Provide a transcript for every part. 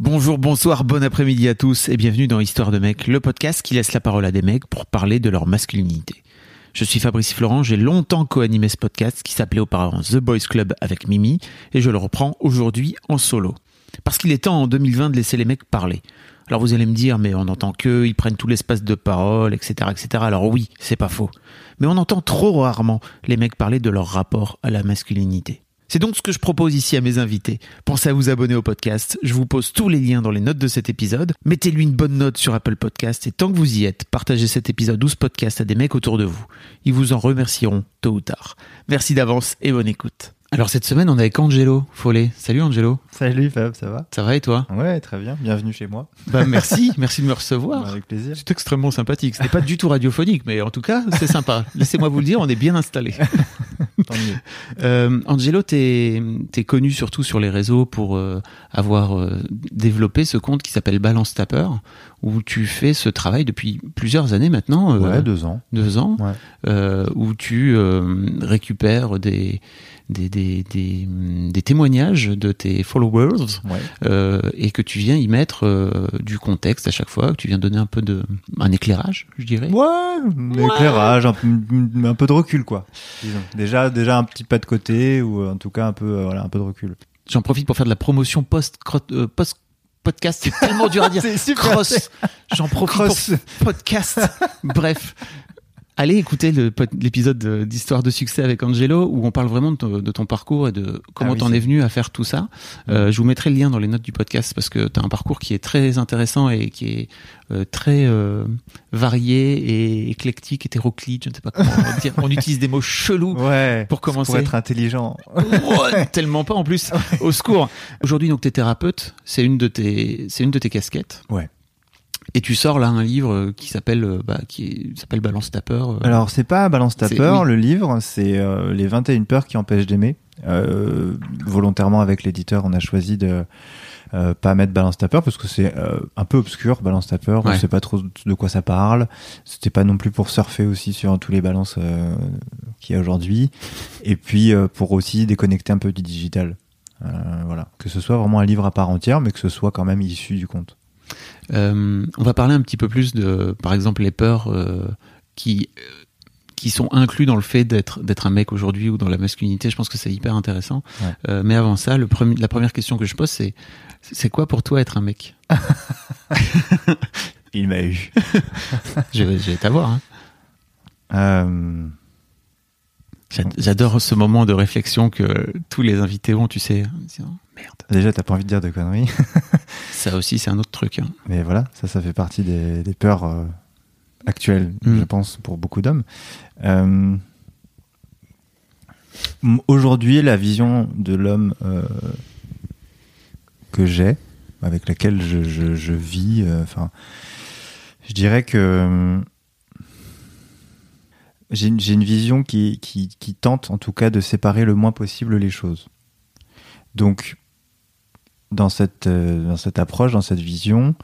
Bonjour, bonsoir, bon après-midi à tous et bienvenue dans Histoire de mecs, le podcast qui laisse la parole à des mecs pour parler de leur masculinité. Je suis Fabrice Florent, j'ai longtemps co-animé ce podcast qui s'appelait auparavant The Boys Club avec Mimi et je le reprends aujourd'hui en solo. Parce qu'il est temps en 2020 de laisser les mecs parler. Alors vous allez me dire, mais on entend qu'eux, ils prennent tout l'espace de parole, etc., etc. Alors oui, c'est pas faux. Mais on entend trop rarement les mecs parler de leur rapport à la masculinité. C'est donc ce que je propose ici à mes invités. Pensez à vous abonner au podcast. Je vous pose tous les liens dans les notes de cet épisode. Mettez-lui une bonne note sur Apple Podcast et tant que vous y êtes, partagez cet épisode ou ce podcast à des mecs autour de vous. Ils vous en remercieront tôt ou tard. Merci d'avance et bonne écoute. Alors cette semaine, on est avec Angelo Follet. Salut Angelo. Salut Fab, ça va? Ça va et toi? Ouais, très bien. Bienvenue chez moi. Bah merci, merci de me recevoir. Avec plaisir. C'est extrêmement sympathique. C'était pas du tout radiophonique, mais en tout cas, c'est sympa. Laissez-moi vous le dire, on est bien installé. Tant mieux. Euh, Angelo, t'es es connu surtout sur les réseaux pour euh, avoir euh, développé ce compte qui s'appelle Balance Tapper, où tu fais ce travail depuis plusieurs années maintenant. euh, Ouais, deux ans. deux ans, Ouais. euh, où tu euh, récupères des, des, des, des, des témoignages de tes followers Ouais. euh, et que tu viens y mettre euh, du contexte à chaque fois, que tu viens donner un peu de un éclairage, je dirais. Ouais, un éclairage, un, peu- un peu de recul, quoi. Disons. Déjà, déjà un petit pas de côté, ou euh, en tout cas un peu, euh, voilà, un peu de recul. J'en profite pour faire de la promotion post euh, post podcast, c'est tellement dur à dire. C'est super. Cross. J'en profite Cross. pour podcast. Bref. Allez écouter l'épisode de- d'Histoire de succès avec Angelo où on parle vraiment de ton, de ton parcours et de comment Ah oui, t'en es venu à faire tout ça. Euh, je vous mettrai le lien dans les notes du podcast parce que t'as un parcours qui est très intéressant et qui est euh, très euh, varié et éclectique, hétéroclite, je ne sais pas comment dire. On utilise des mots chelous Ouais. Pour commencer. Pour être intelligent. Tellement pas en plus. Au secours. Aujourd'hui, donc, t'es thérapeute. C'est une de tes, c'est une de tes casquettes. Ouais. Et tu sors là un livre euh, qui s'appelle, euh, bah, qui s'appelle Balance ta peur. euh. Alors, c'est pas Balance ta peur, oui. le livre, c'est euh, Les 21 peurs qui empêchent d'aimer. Euh, volontairement, avec l'éditeur, on a choisi de euh, pas mettre Balance ta peur parce que c'est euh, un peu obscur, Balance ta peur. On Ouais. sait pas trop de quoi ça parle. C'était pas non plus pour surfer aussi sur tous les balances euh, qu'il y a aujourd'hui. Et puis, euh, pour aussi déconnecter un peu du digital. Euh, voilà. Que ce soit vraiment un livre à part entière, mais que ce soit quand même issu du conte. Euh, on va parler un petit peu plus de, par exemple, les peurs euh, qui euh, qui sont inclus dans le fait d'être d'être un mec aujourd'hui ou dans la masculinité. Je pense que c'est hyper intéressant. Ouais. Euh, mais avant ça, le premier, la première question que je pose, c'est c'est quoi pour toi être un mec? Il m'a eu. Je vais, je vais t'avoir. Hein. Euh, J'ad- J'adore ce moment de réflexion que tous les invités ont, tu sais. Merde. déjà, t'as pas envie de dire de conneries. Ça aussi, c'est un autre truc. hein. Mais voilà, ça, ça fait partie des, des peurs euh, actuelles, Mm. je pense, pour beaucoup d'hommes. Euh, Aujourd'hui, la vision de l'homme euh, que j'ai, avec laquelle je, je- je vis, enfin, je dirais que j'ai une, vision qui, qui, qui tente, en tout cas, de séparer le moins possible les choses. Donc, dans cette, euh, dans cette approche, dans cette vision,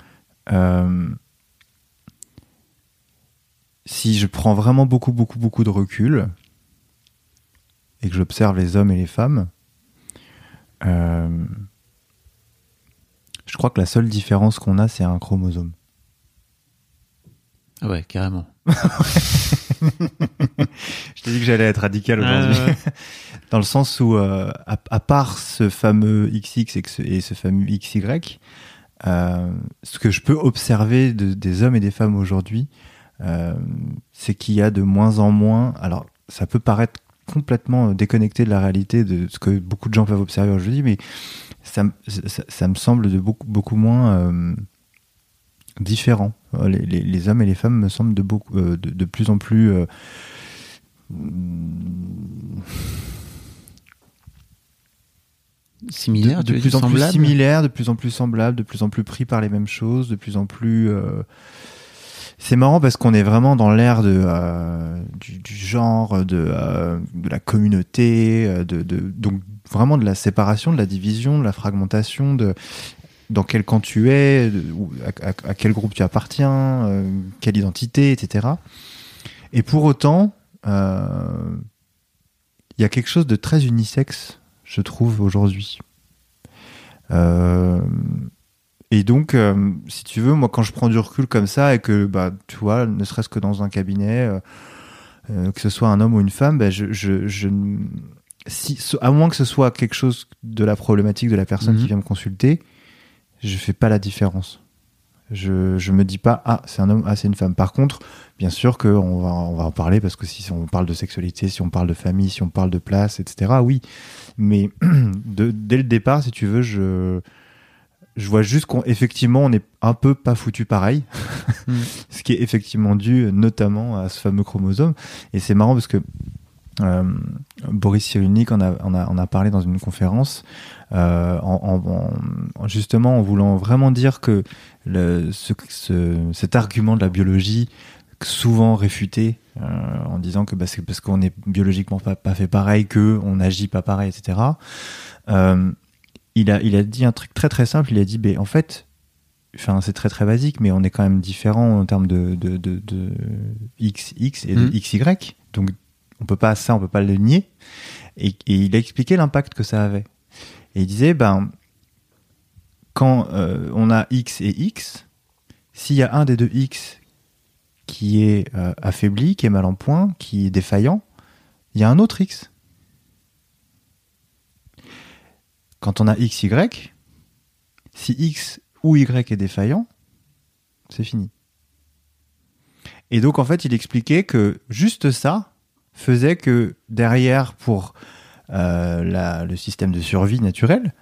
euh, si je prends vraiment beaucoup, beaucoup, beaucoup de recul et que j'observe les hommes et les femmes, euh, je crois que la seule différence qu'on a, c'est un chromosome. Ouais, carrément. Je t'ai dit que j'allais être radical aujourd'hui. Dans le sens où, euh, à, à part ce fameux XX et, ce, et ce fameux XY, euh, ce que je peux observer de- des hommes et des femmes aujourd'hui, euh, c'est qu'il y a de moins en moins. Alors, ça peut paraître complètement déconnecté de la réalité de ce que beaucoup de gens peuvent observer aujourd'hui, mais ça, me- ça, ça me semble de beaucoup, beaucoup moins euh, différent. Euh, Les, les- les hommes et les femmes me semblent de, beaucoup, euh, de, de plus en plus. euh, similaires, de, de plus en plus similaires, de plus en plus semblables, de plus en plus pris par les mêmes choses, de plus en plus. Euh, c'est marrant parce qu'on est vraiment dans l'ère de euh, du, du, genre, de, euh, de la communauté, de, de, donc vraiment de la séparation, de la division, de la fragmentation, de dans quel camp tu es, à, à, à, quel groupe tu appartiens, euh, quelle identité, etc. Et pour autant, euh, il y a quelque chose de très unisexe, je trouve, aujourd'hui. Euh, et donc, si tu veux, moi, quand je prends du recul comme ça et que, bah, tu vois, ne serait-ce que dans un cabinet, que ce soit un homme ou une femme, bah, je, je, je, si, à moins que ce soit quelque chose de la problématique de la personne mmh. qui vient me consulter, je fais pas la différence. Je, je me dis pas ah c'est un homme ah c'est une femme. Par contre, bien sûr que on va on va en parler parce que si on parle de sexualité, si on parle de famille, si on parle de place, etc. Oui, mais dès le départ, si tu veux, je je vois juste qu'effectivement on est un peu pas foutu pareil, ce qui est effectivement dû notamment à ce fameux chromosome. Et c'est marrant parce que euh, Boris Cyrulnik en a, en, a, en a parlé dans une conférence, euh, en, en, justement en voulant vraiment dire que le, ce, ce, cet argument de la biologie souvent réfuté euh, en disant que bah, c'est parce qu'on est biologiquement pas, pas, fait pareil que on agit pas pareil, etc. Euh, il a il a dit un truc très très simple. Il a dit, ben en fait, enfin c'est très très basique, mais on est quand même différent en termes de de, de, de x x et de mmh. xy. Donc on peut pas ça, on peut pas le nier. Et, et il a expliqué l'impact que ça avait. Et il disait, ben quand euh, on a x et x, s'il y a un des deux x qui est euh, affaibli, qui est mal en point, qui est défaillant, il y a un autre x. Quand on a x, y, si x ou y est défaillant, c'est fini. Et donc en fait, il expliquait que juste ça faisait que derrière, pour la, le système de survie naturel,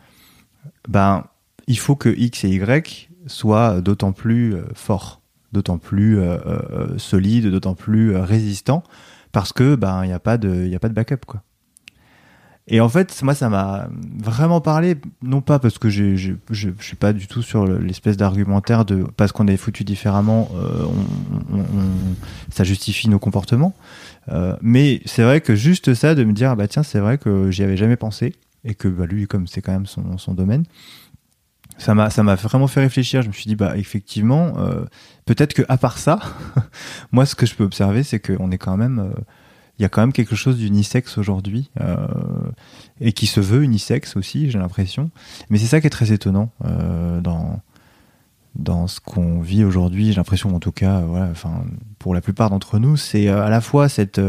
ben, il faut que x et y soient d'autant plus euh, forts d'autant plus euh, euh, solide, d'autant plus euh, résistant, parce que ben il n'y a pas de a pas de backup quoi. Et en fait, moi, ça m'a vraiment parlé, non pas parce que je suis pas du tout sur l'espèce d'argumentaire de parce qu'on est foutu différemment, euh, ça justifie nos comportements. Euh, mais c'est vrai que juste ça, de me dire, ah bah tiens, c'est vrai que j'y avais jamais pensé et que bah, lui, comme c'est quand même son, son domaine, ça m'a ça m'a vraiment fait réfléchir. Je me suis dit bah effectivement euh, peut-être que à part ça, moi ce que je peux observer c'est qu'on est quand même il euh, y a quand même quelque chose d'unisexe aujourd'hui euh, et qui se veut unisexe aussi j'ai l'impression. Mais c'est ça qui est très étonnant euh, dans dans ce qu'on vit aujourd'hui. J'ai l'impression en tout cas voilà enfin pour la plupart d'entre nous c'est à la fois cette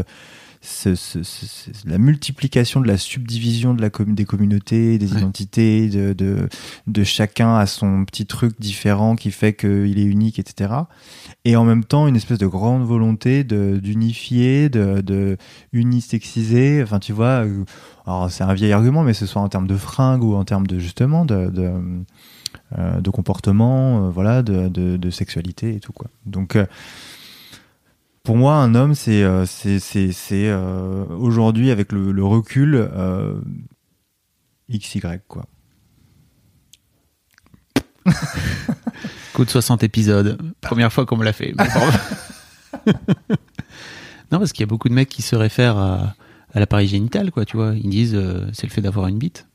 ce, ce, ce, la multiplication de la subdivision de la com des communautés, des ouais. identités, de, de, de, chacun à son petit truc différent qui fait qu'il est unique, etc. Et en même temps, une espèce de grande volonté d'unifier, de, de unisexiser. Enfin, tu vois, euh, alors c'est un vieil argument, mais ce soit en termes de fringues ou en termes de justement de, de, euh, de comportement, euh, voilà, de, de, de, sexualité et tout quoi. Donc euh, pour moi, un homme, c'est euh, c'est c'est euh, aujourd'hui avec le, le recul euh, XY quoi. Coup de 60 épisodes, première fois qu'on me l'a fait. non, parce qu'il y a beaucoup de mecs qui se réfèrent à, à l'appareil génital, quoi, tu vois. Ils disent c'est le fait d'avoir une bite.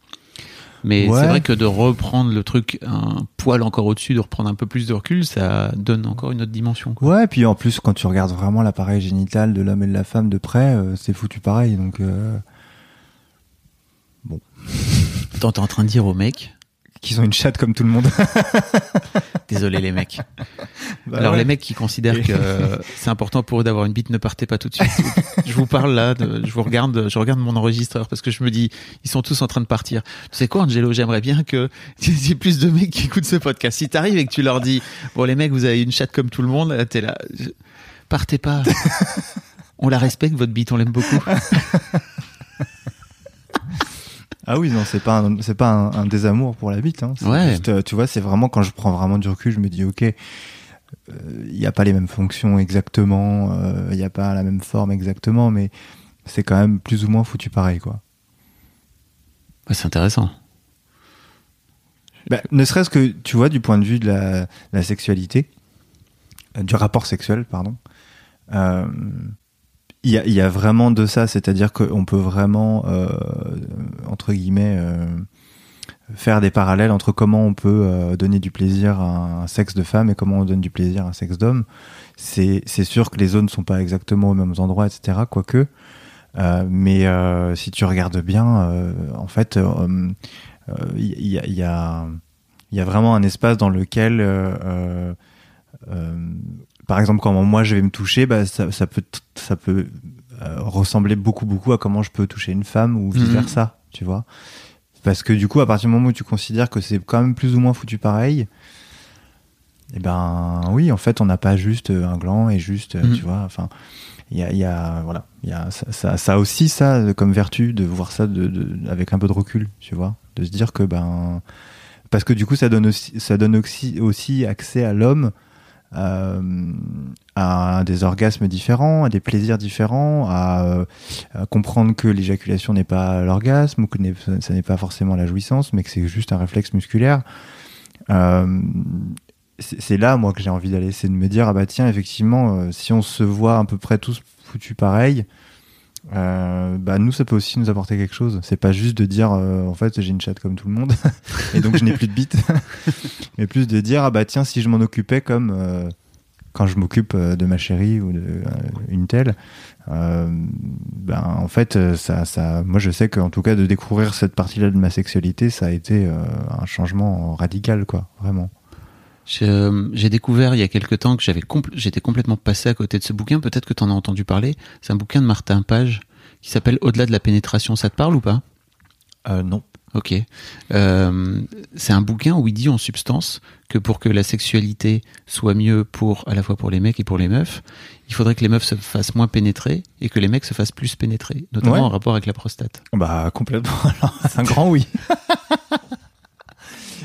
Mais ouais. c'est vrai que de reprendre le truc un poil encore au-dessus, de reprendre un peu plus de recul, ça donne encore une autre dimension. Quoi. Ouais, et puis en plus, quand tu regardes vraiment l'appareil génital de l'homme et de la femme de près, euh, c'est foutu pareil. Donc, euh... bon. Attends, t'es en train de dire aux mecs qu'ils ont une chatte comme tout le monde. Désolé les mecs. Bah Alors ouais. les mecs qui considèrent que c'est important pour eux d'avoir une bite, ne partez pas tout de suite. je vous parle là, de, je vous regarde, je regarde mon enregistreur parce que je me dis, ils sont tous en train de partir. Tu sais quoi, Angelo, j'aimerais bien que y ait plus de mecs qui écoutent ce podcast. Si t'arrives et que tu leur dis, bon les mecs, vous avez une chatte comme tout le monde, t'es là, partez pas. on la respecte votre bite, on l'aime beaucoup. Ah oui, non, c'est pas c'est pas un, un, désamour pour la bite. Hein. Ouais. Juste, euh, tu vois, c'est vraiment quand je prends vraiment du recul, je me dis ok, il euh, n'y a pas les mêmes fonctions exactement, il euh, n'y a pas la même forme exactement, mais c'est quand même plus ou moins foutu pareil, quoi. Ouais, c'est intéressant. Bah, ne serait-ce que, tu vois, du point de vue de la, sexualité, euh, du rapport sexuel, pardon, euh, il y, a, vraiment de ça, c'est-à-dire qu'on peut vraiment, euh, entre guillemets, faire des parallèles entre comment on peut donner du plaisir à un sexe de femme et comment on donne du plaisir à un sexe d'homme. C'est sûr que les zones ne sont pas exactement aux mêmes endroits, etc., quoique. mais si tu regardes bien, en fait, il y, y, a, y, a, vraiment un espace dans lequel, euh, euh, par exemple, quand moi je vais me toucher, bah, ça, ça peut, ça peut euh, ressembler beaucoup, beaucoup à comment je peux toucher une femme ou vice versa, mhm. tu vois. Parce que du coup, à partir du moment où tu considères que c'est quand même plus ou moins foutu pareil, eh ben oui, en fait, on n'a pas juste un gland et juste, mhm. tu vois, enfin il y a, y a, voilà y a ça, ça, ça, aussi ça comme vertu de voir ça de, de, avec un peu de recul tu vois de se dire que ben parce que du coup ça donne aussi ça donne aussi, aussi accès à l'homme euh, à des orgasmes différents, à des plaisirs différents, à, comprendre que l'éjaculation n'est pas l'orgasme ou que ça n'est pas forcément la jouissance, mais que c'est juste un réflexe musculaire. Euh, c'est là moi que j'ai envie d'aller, c'est de me dire ah bah tiens effectivement euh, si on se voit à peu près tous foutus pareil, euh, bah nous ça peut aussi nous apporter quelque chose. C'est pas juste de dire euh, en fait j'ai une chatte comme tout le monde et donc je n'ai plus de bite, mais plus de dire ah bah tiens si je m'en occupais comme euh, quand je m'occupe de ma chérie ou de une telle, ben en fait ça, ça, moi je sais qu'en tout cas de découvrir cette partie-là de ma sexualité ça a été un changement radical quoi vraiment. J'ai découvert il y a quelque temps que j'avais j'étais complètement passé à côté de ce bouquin. Peut-être que tu en as entendu parler. C'est un bouquin de Martin Page qui s'appelle Au-delà de la pénétration. Ça te parle ou pas? Euh, Non. Ok. Euh, c'est un bouquin où il dit en substance que pour que la sexualité soit mieux pour à la fois pour les mecs et pour les meufs, il faudrait que les meufs se fassent moins pénétrer et que les mecs se fassent plus pénétrer, notamment en rapport avec la prostate. Bah complètement. C'est un grand oui.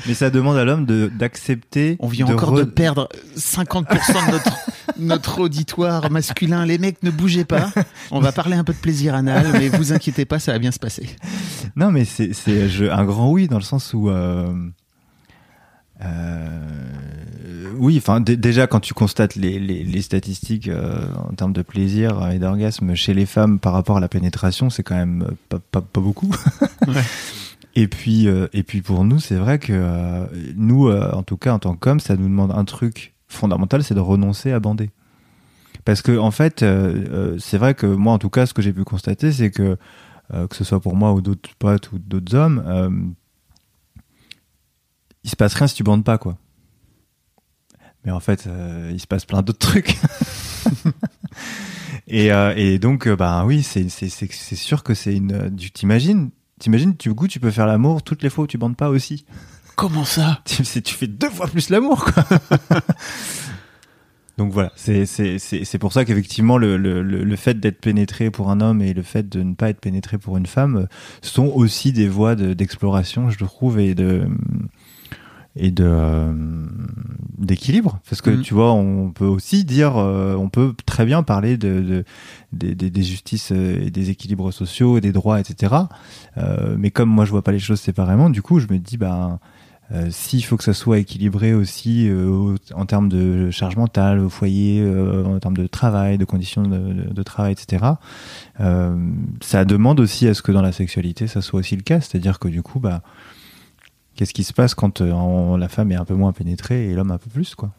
Mais ça demande à l'homme d'accepter. On vient encore de perdre 50% de notre, notre auditoire masculin. Les mecs, ne bougez pas. On va parler un peu de plaisir anal, mais vous inquiétez pas, ça va bien se passer. Non, mais c'est un grand oui dans le sens où. Euh, euh, oui, enfin déjà quand tu constates les, les, les statistiques euh, en termes de plaisir et d'orgasme chez les femmes par rapport à la pénétration, c'est quand même pas, pas, pas beaucoup. Ouais. Et puis, euh, et puis pour nous, c'est vrai que euh, nous, euh, en tout cas en tant qu'hommes, ça nous demande un truc fondamental, c'est de renoncer à bander. Parce que en fait, c'est vrai que moi, en tout cas, ce que j'ai pu constater, c'est que que ce soit pour moi ou d'autres potes ou d'autres hommes, il se passe rien si tu bandes pas, quoi. Mais en fait, il se passe plein d'autres trucs. et, et donc, bah oui, c'est sûr que c'est une. Tu t'imagines T'imagines, du coup, tu peux faire l'amour toutes les fois où tu bandes pas aussi. Comment ça tu, tu fais deux fois plus l'amour, quoi. Donc voilà, c'est pour ça qu'effectivement le, le, le, fait d'être pénétré pour un homme et le fait de ne pas être pénétré pour une femme sont aussi des voies d'exploration, je trouve, et de et de euh, d'équilibre parce que mm. tu vois on peut aussi dire euh, on peut très bien parler de, de des, des, justices euh, et des équilibres sociaux des droits etc mais comme moi je vois pas les choses séparément du coup je me dis bah s'il faut que ça soit équilibré aussi en termes de charge mentale au foyer en termes de travail de conditions de, de travail etc ça demande aussi à ce que dans la sexualité ça soit aussi le cas c'est à dire que du coup bah Qu'est-ce qui se passe quand euh, la femme est un peu moins pénétrée et l'homme un peu plus, quoi?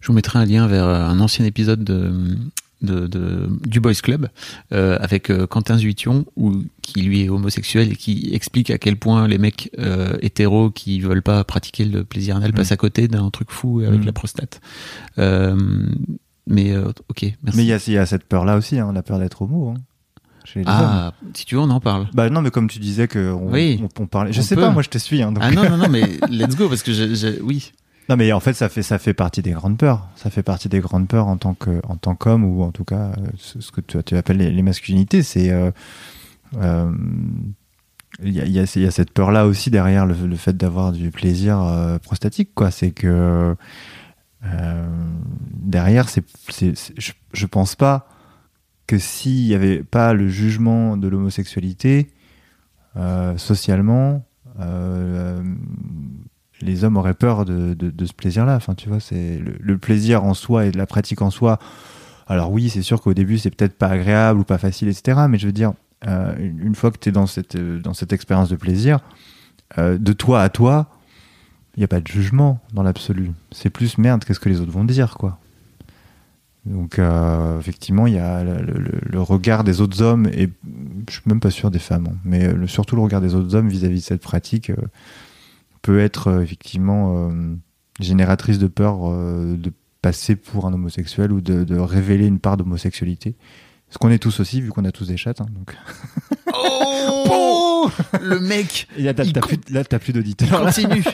Je vous mettrai un lien vers euh, un ancien épisode de, de, du Boys Club euh, avec Quentin Zuition où, qui lui est homosexuel et qui explique à quel point les mecs hétéros qui veulent pas pratiquer le plaisir anal passent mm. à côté d'un truc fou avec mm. la prostate. mais ok, merci. Mais il y, y a, cette peur là aussi, hein, la peur d'être homo. Hein ah, si tu veux, on en parle. Bah non, mais comme tu disais que on, oui, on, parlait. Je sais pas, moi je te suis. Hein, Ah non, non, non, mais let's go parce que j'ai, oui. Non, mais en fait, ça fait ça fait partie des grandes peurs. Ça fait partie des grandes peurs en tant que en tant qu'homme ou en tout cas ce que tu, tu appelles les, masculinités, c'est euh, euh, il y, a, y, a, y, a, cette peur là aussi derrière le, le fait d'avoir du plaisir euh, prostatique quoi c'est que euh, derrière c'est je, je pense pas que s'il n'y avait pas le jugement de l'homosexualité, euh, socialement, euh, les hommes auraient peur de, ce plaisir-là. Enfin, tu vois, c'est le, plaisir en soi et la pratique en soi. Alors oui, c'est sûr qu'au début, c'est peut-être pas agréable ou pas facile, etc. Mais je veux dire, euh, une fois que tu es dans cette, dans cette expérience de plaisir, de toi à toi, il n'y a pas de jugement dans l'absolu. C'est plus merde, qu'est-ce que les autres vont dire, quoi. Donc euh, effectivement, il y a le, regard des autres hommes, et je suis même pas sûr des femmes, hein, mais surtout le regard des autres hommes vis-à-vis de cette pratique peut être effectivement génératrice de peur de passer pour un homosexuel ou de, de révéler une part d'homosexualité. Ce qu'on est tous aussi, vu qu'on a tous des chattes. Hein, donc. Oh Le mec Là, t'as plus, plus d'auditeurs. Il continue.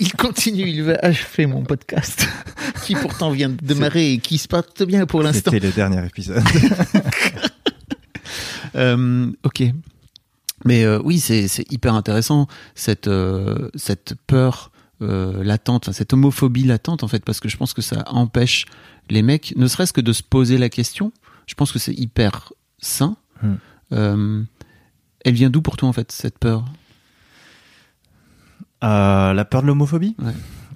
il continue. Il va achever mon podcast, qui pourtant vient de démarrer et qui se passe bien pour l'instant. C'était le dernier épisode. euh, ok. Mais euh, oui, c'est hyper intéressant, cette, euh, cette peur euh, latente, cette homophobie latente, en fait, parce que je pense que ça empêche les mecs, ne serait-ce que de se poser la question je pense que c'est hyper sain. Hmm. Euh, elle vient d'où pour toi en fait cette peur? Euh, La peur de l'homophobie?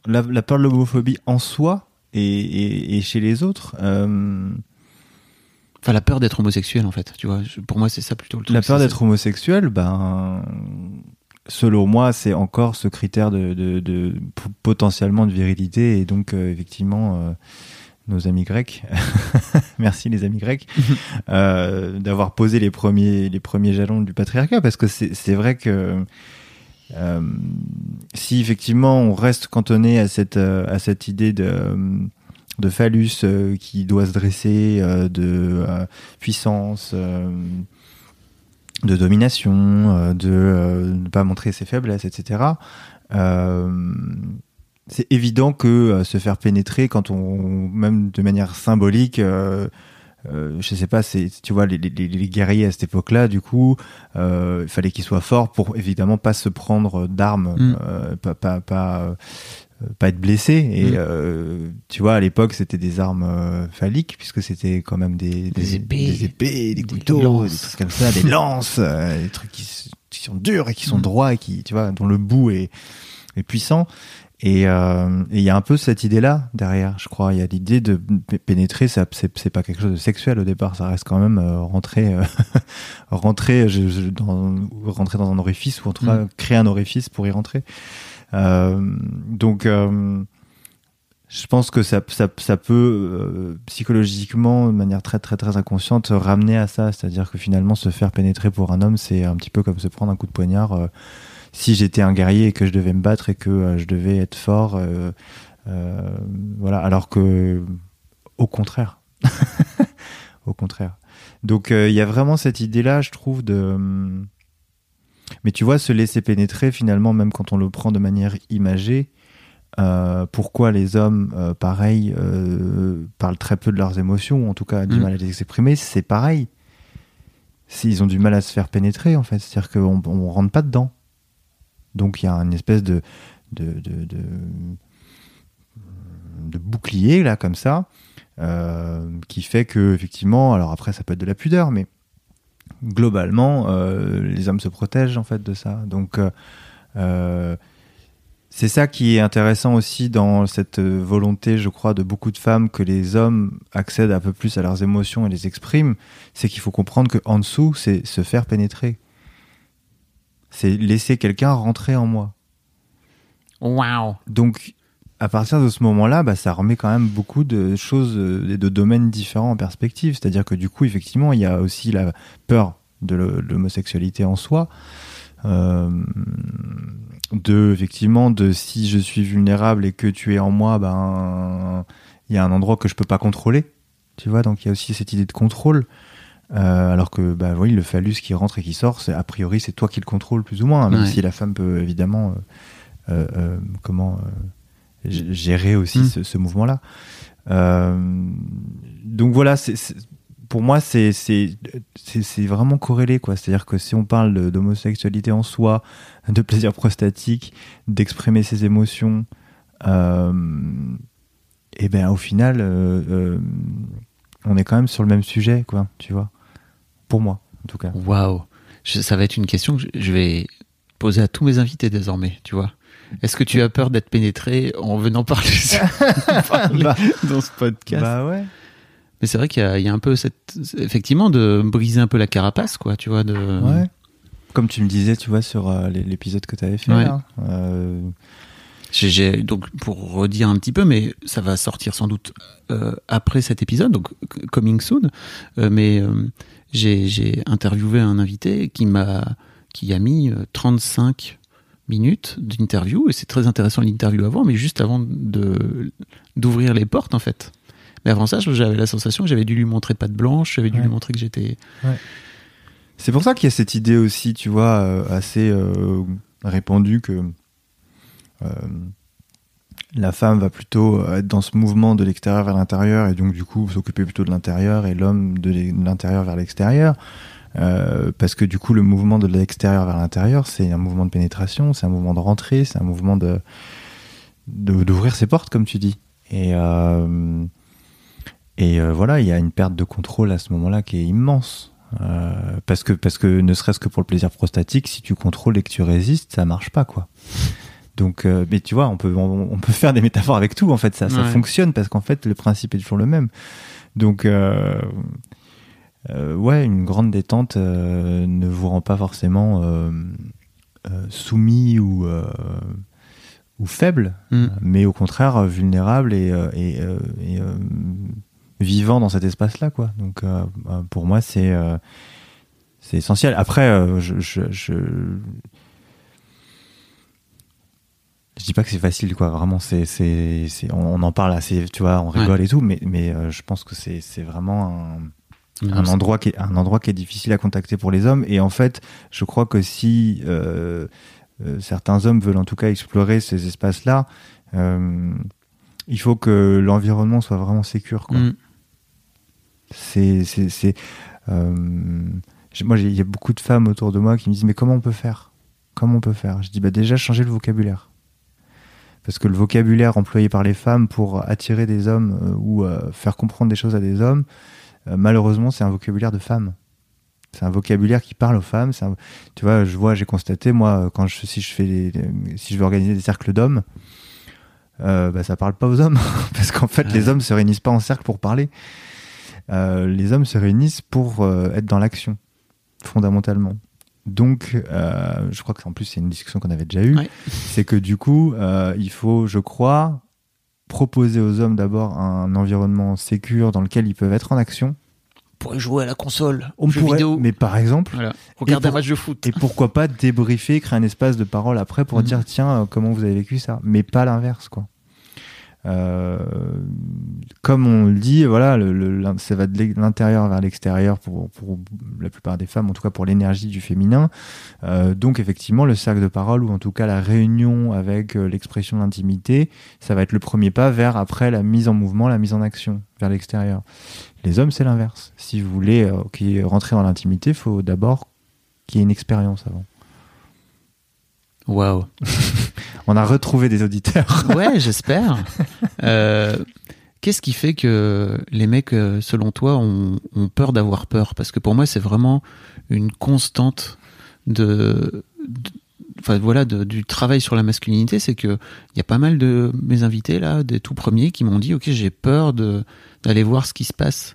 La, peur de l'homophobie en soi et, chez les autres euh, Enfin, la peur d'être homosexuel, en fait. Tu vois, pour moi, c'est ça plutôt le truc. La peur d'être homosexuel, ben, selon moi, c'est encore ce critère de, potentiellement de virilité et donc effectivement nos amis grecs, merci les amis grecs, euh, d'avoir posé les premiers, les premiers jalons du patriarcat, parce que c'est vrai que euh, si effectivement on reste cantonné à cette, euh, à cette idée de, de phallus qui doit se dresser, de puissance, de domination, de ne pas montrer ses faiblesses, etc., c'est évident que euh, se faire pénétrer quand on, même de manière symbolique, euh, euh, je sais pas, c'est tu vois les, les, guerriers à cette époque-là, du coup, euh, il fallait qu'ils soient forts pour évidemment pas se prendre d'armes, mm. euh, pas pas pas, pas être blessé. Et mm. tu vois, à l'époque, c'était des armes phalliques puisque c'était quand même des, des, épées, des épées, des, couteaux, des trucs comme ça, des lances, des trucs qui, qui, sont durs et qui sont mm. droits et qui, tu vois, dont le bout est, est puissant. Euh, et il y a un peu cette idée-là derrière, je crois. Il y a l'idée de pénétrer, c'est pas quelque chose de sexuel au départ, ça reste quand même euh, rentrer, euh, rentrer, je, dans, rentrer dans un orifice ou en tout cas mm. créer un orifice pour y rentrer. donc, je pense que ça, ça, ça peut psychologiquement, de manière très très très inconsciente, ramener à ça. C'est-à-dire que finalement, se faire pénétrer pour un homme, c'est un petit peu comme se prendre un coup de poignard si j'étais un guerrier et que je devais me battre et que euh, je devais être fort, euh, euh, voilà. Alors que, au contraire, au contraire. Donc il y a vraiment cette idée-là, je trouve, de. Mais tu vois, se laisser pénétrer, finalement, même quand on le prend de manière imagée, pourquoi les hommes, pareil, parlent très peu de leurs émotions, ou en tout cas du mm. mal à les exprimer, c'est pareil. S'ils ont du mal à se faire pénétrer, en fait, c'est-à-dire qu'on ne rentre pas dedans. Donc il y a une espèce de, bouclier là comme ça euh, qui fait que effectivement, alors après ça peut être de la pudeur, mais globalement euh, les hommes se protègent en fait de ça. Donc euh, c'est ça qui est intéressant aussi dans cette volonté, je crois, de beaucoup de femmes que les hommes accèdent un peu plus à leurs émotions et les expriment, c'est qu'il faut comprendre qu'en dessous, c'est se faire pénétrer. C'est laisser quelqu'un rentrer en moi. Wow. Donc, à partir de ce moment-là, bah, ça remet quand même beaucoup de choses et de domaines différents en perspective. C'est-à-dire que du coup, effectivement, il y a aussi la peur de l'homosexualité en soi. Euh, de effectivement de si je suis vulnérable et que tu es en moi ben il y a un endroit que je peux pas contrôler tu vois donc il y a aussi cette idée de contrôle euh, alors que bah oui, le phallus qui rentre et qui sort, c'est a priori c'est toi qui le contrôle plus ou moins, hein, même si la femme peut évidemment euh, euh, comment gérer aussi mm. ce, mouvement-là. donc voilà, c'est pour moi, c'est vraiment corrélé, quoi. C'est-à-dire que si on parle d'homosexualité en soi, de plaisir prostatique, d'exprimer ses émotions, et ben au final, on est quand même sur le même sujet, quoi, tu vois pour moi, en tout cas. Waouh Ça va être une question que je vais poser à tous mes invités désormais, tu vois. Est-ce que tu as peur d'être pénétré en venant parler, parler Bah, dans ce podcast Bah ouais. Mais c'est vrai qu'il y, a- il y a un peu cette, effectivement, de briser un peu la carapace, quoi, tu vois, de. Ouais. Comme tu me disais, tu vois, sur euh, l'é- l'épisode que tu avais fait. Ouais. là, euh, J'ai- j'ai- donc pour redire un petit peu, mais ça va sortir sans doute euh, après cet épisode, donc coming soon. Euh, mais euh, j'ai j'ai interviewé un invité qui m'a qui a mis euh, 35 minutes d'interview et c'est très intéressant l'interview avant, mais juste avant de d'ouvrir les portes en fait. Mais avant ça, j'avais la sensation que j'avais dû lui montrer patte blanche, j'avais dû Ouais. lui montrer que j'étais. C'est pour ça qu'il y a cette idée aussi, tu vois, euh, assez euh, répandue que euh, la femme va plutôt être dans ce mouvement de l'extérieur vers l'intérieur et donc du coup s'occuper plutôt de l'intérieur et l'homme de l'intérieur vers l'extérieur. Euh, parce que du coup le mouvement de l'extérieur vers l'intérieur c'est un mouvement de pénétration, c'est un mouvement de rentrée, c'est un mouvement de d'ouvrir ses portes comme tu dis. Et euh, euh, voilà, il y a une perte de contrôle à ce moment-là qui est immense. Euh, parce que parce que ne serait-ce que pour le plaisir prostatique, si tu contrôles et que tu résistes, ça marche pas quoi. Donc, euh, mais tu vois, on peut on, on peut faire des métaphores avec tout en fait, ça ça fonctionne parce qu'en fait le principe est toujours le même. Donc euh, euh, ouais, une grande détente ne vous rend pas forcément soumis ou ou faible, Hmm. mais au contraire vulnérable et, et, et, vivant dans cet espace-là, quoi. Donc pour moi, c'est c'est essentiel. Après, je, je, je je dis pas que c'est facile, quoi. Vraiment, c'est c'est on, en parle assez, tu vois, on rigole et tout, mais mais euh, je pense que c'est c'est vraiment un un endroit qui est un endroit qui est difficile à contacter pour les hommes et en fait je crois que si euh, euh, certains hommes veulent en tout cas explorer ces espaces là il faut que l'environnement soit vraiment sécure quoi. Mm. c'est c'est moi il y a beaucoup de femmes autour de moi qui me disent mais comment on peut faire? Comment on peut faire? Je dis bah déjà changer le vocabulaire parce que le vocabulaire employé par les femmes pour attirer des hommes euh, ou euh, faire comprendre des choses à des hommes euh, malheureusement, c'est un vocabulaire de femme. C'est un vocabulaire qui parle aux femmes. un- Tu vois, je vois, j'ai constaté, moi, quand je, si je fais, si je veux organiser des cercles d'hommes, bah, ça parle pas aux hommes, parce qu'en fait, Ouais. les hommes se réunissent pas en cercle pour parler. Les hommes se réunissent pour être dans l'action, fondamentalement. Donc, euh, je crois que en plus c'est une discussion qu'on avait déjà eue. Ouais. C'est que du coup, euh, il faut, je crois, proposer aux hommes d'abord un environnement sécure dans lequel ils peuvent être en action. pourrait jouer à la console, On jeux pourrait- vidéo. mais par exemple, Voilà. Regarder pour- un match de foot. et pourquoi pas débriefer, créer un espace de parole après pour Mhm. dire tiens euh, comment vous avez vécu ça, mais pas l'inverse quoi. Euh, comme on le dit, voilà, le, le- ça va de l'intérieur vers l'extérieur pour, pour la plupart des femmes, en tout cas pour l'énergie du féminin. Euh, donc effectivement, le cercle de parole ou en tout cas la réunion avec euh, l'expression de l'intimité, ça va être le premier pas vers après la mise en mouvement, la mise en action vers l'extérieur. Les hommes, c'est l'inverse. Si vous voulez euh, rentrer dans l'intimité, il faut d'abord qu'il y ait une expérience avant. Waouh. On a retrouvé des auditeurs. Ouais, j'espère. Euh, Qu'est-ce qui fait que les mecs, euh, selon toi, ont, ont peur d'avoir peur? Parce que pour moi, c'est vraiment une constante de, de- enfin voilà, de- du travail sur la masculinité. C'est que il y a pas mal de mes invités là, des tout premiers, qui m'ont dit, ok, j'ai peur de d'aller voir ce qui se passe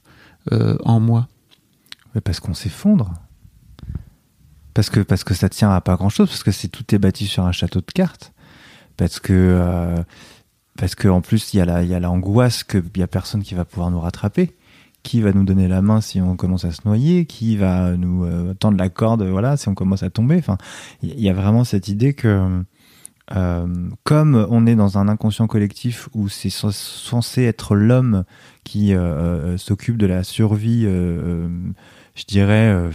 euh, en moi. Parce qu'on s'effondre. Parce que, parce que ça tient à pas grand chose, parce que c'est tout est bâti sur un château de cartes. Parce que, euh, parce que en plus, il y a la, il y a l'angoisse qu'il y a personne qui va pouvoir nous rattraper. Qui va nous donner la main si on commence à se noyer? Qui va nous euh, tendre la corde, voilà, si on commence à tomber? Enfin, il y a vraiment cette idée que, euh, comme on est dans un inconscient collectif où c'est cens- censé être l'homme qui s'occupe de la survie, je dirais,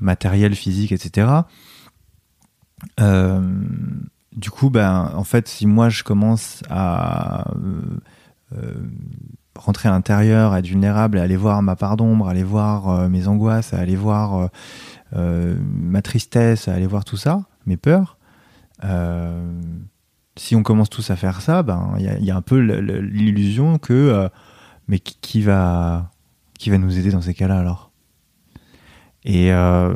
matériel, physique, etc. Euh, du coup, ben, en fait, si moi je commence à euh, euh, rentrer à l'intérieur, à être vulnérable, à aller voir ma part d'ombre, aller voir euh, mes angoisses, à aller voir euh, euh, ma tristesse, à aller voir tout ça, mes peurs, euh, si on commence tous à faire ça, ben il y a, il y a un peu l'illusion que euh, mais qui va qui va nous aider dans ces cas-là alors? Et euh,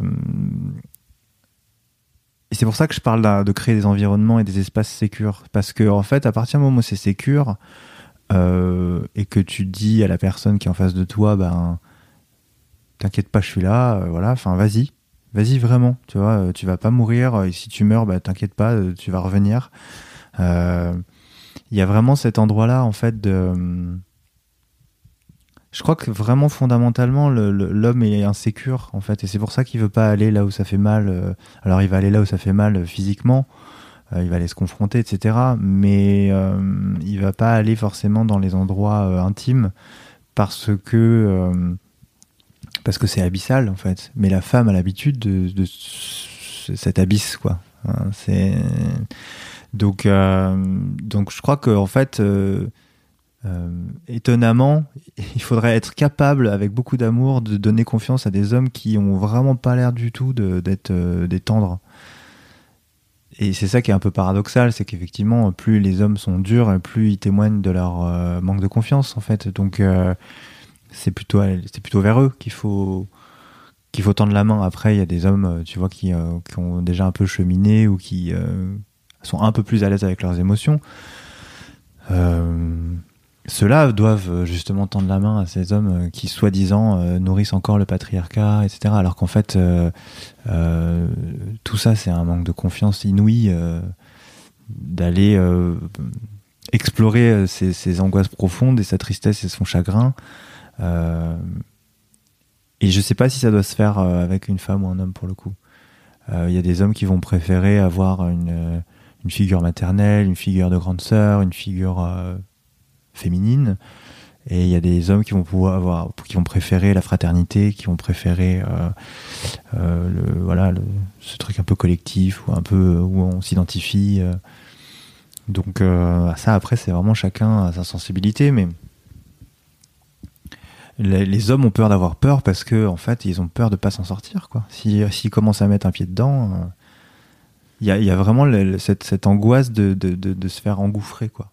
c'est pour ça que je parle de créer des environnements et des espaces sécurs. Parce que, en fait, à partir du moment où c'est sécure, euh, et que tu dis à la personne qui est en face de toi, ben, t'inquiète pas, je suis là, euh, voilà, enfin, vas-y, vas-y vraiment, tu vois, euh, tu vas pas mourir, et si tu meurs, ben, t'inquiète pas, tu vas revenir. Il y a vraiment cet endroit-là, en fait, de je crois que vraiment fondamentalement l'homme est insécure en fait et c'est pour ça qu'il veut pas aller là où ça fait mal euh, alors il va aller là où ça fait mal euh, physiquement euh, il va aller se confronter etc mais il va pas aller forcément dans les endroits intimes parce que parce c'est abyssal en fait. Mais la femme a l'habitude de, cet abysse quoi. Hein, donc donc je crois que en fait euh, étonnamment, il faudrait être capable, avec beaucoup d'amour, de donner confiance à des hommes qui ont vraiment pas l'air du tout d'être euh, des tendres. Et c'est ça qui est un peu paradoxal, c'est qu'effectivement, plus les hommes sont durs, plus ils témoignent de leur euh, manque de confiance, en fait. Donc, c'est plutôt, c'est plutôt vers eux qu'il faut, qu'il faut tendre la main. Après, il y a des hommes, tu vois, qui, qui ont déjà un peu cheminé ou qui sont un peu plus à l'aise avec leurs émotions. Euh, ceux-là doivent euh, justement tendre la main à ces hommes euh, qui, soi-disant, euh, nourrissent encore le patriarcat, etc. Alors qu'en fait, tout ça, c'est un manque de confiance inouï d'aller explorer ses, angoisses profondes et sa tristesse et son chagrin. et je sais pas si ça doit se faire avec une femme ou un homme pour le coup. Il y a des hommes qui vont préférer avoir une figure maternelle, une figure de grande sœur, une figure féminine. Et il y a des hommes qui vont pouvoir avoir, qui vont préférer la fraternité, qui vont préférer euh, euh, le, voilà, ce truc un peu collectif ou un peu où on s'identifie. Euh. Donc ça après c'est vraiment chacun à sa sensibilité, mais les, hommes ont peur d'avoir peur parce que en fait ils ont peur de pas s'en sortir quoi. S'ils si, commencent à mettre un pied dedans, il y a, y, a, vraiment cette, cette, angoisse de, de, de, de se faire engouffrer quoi.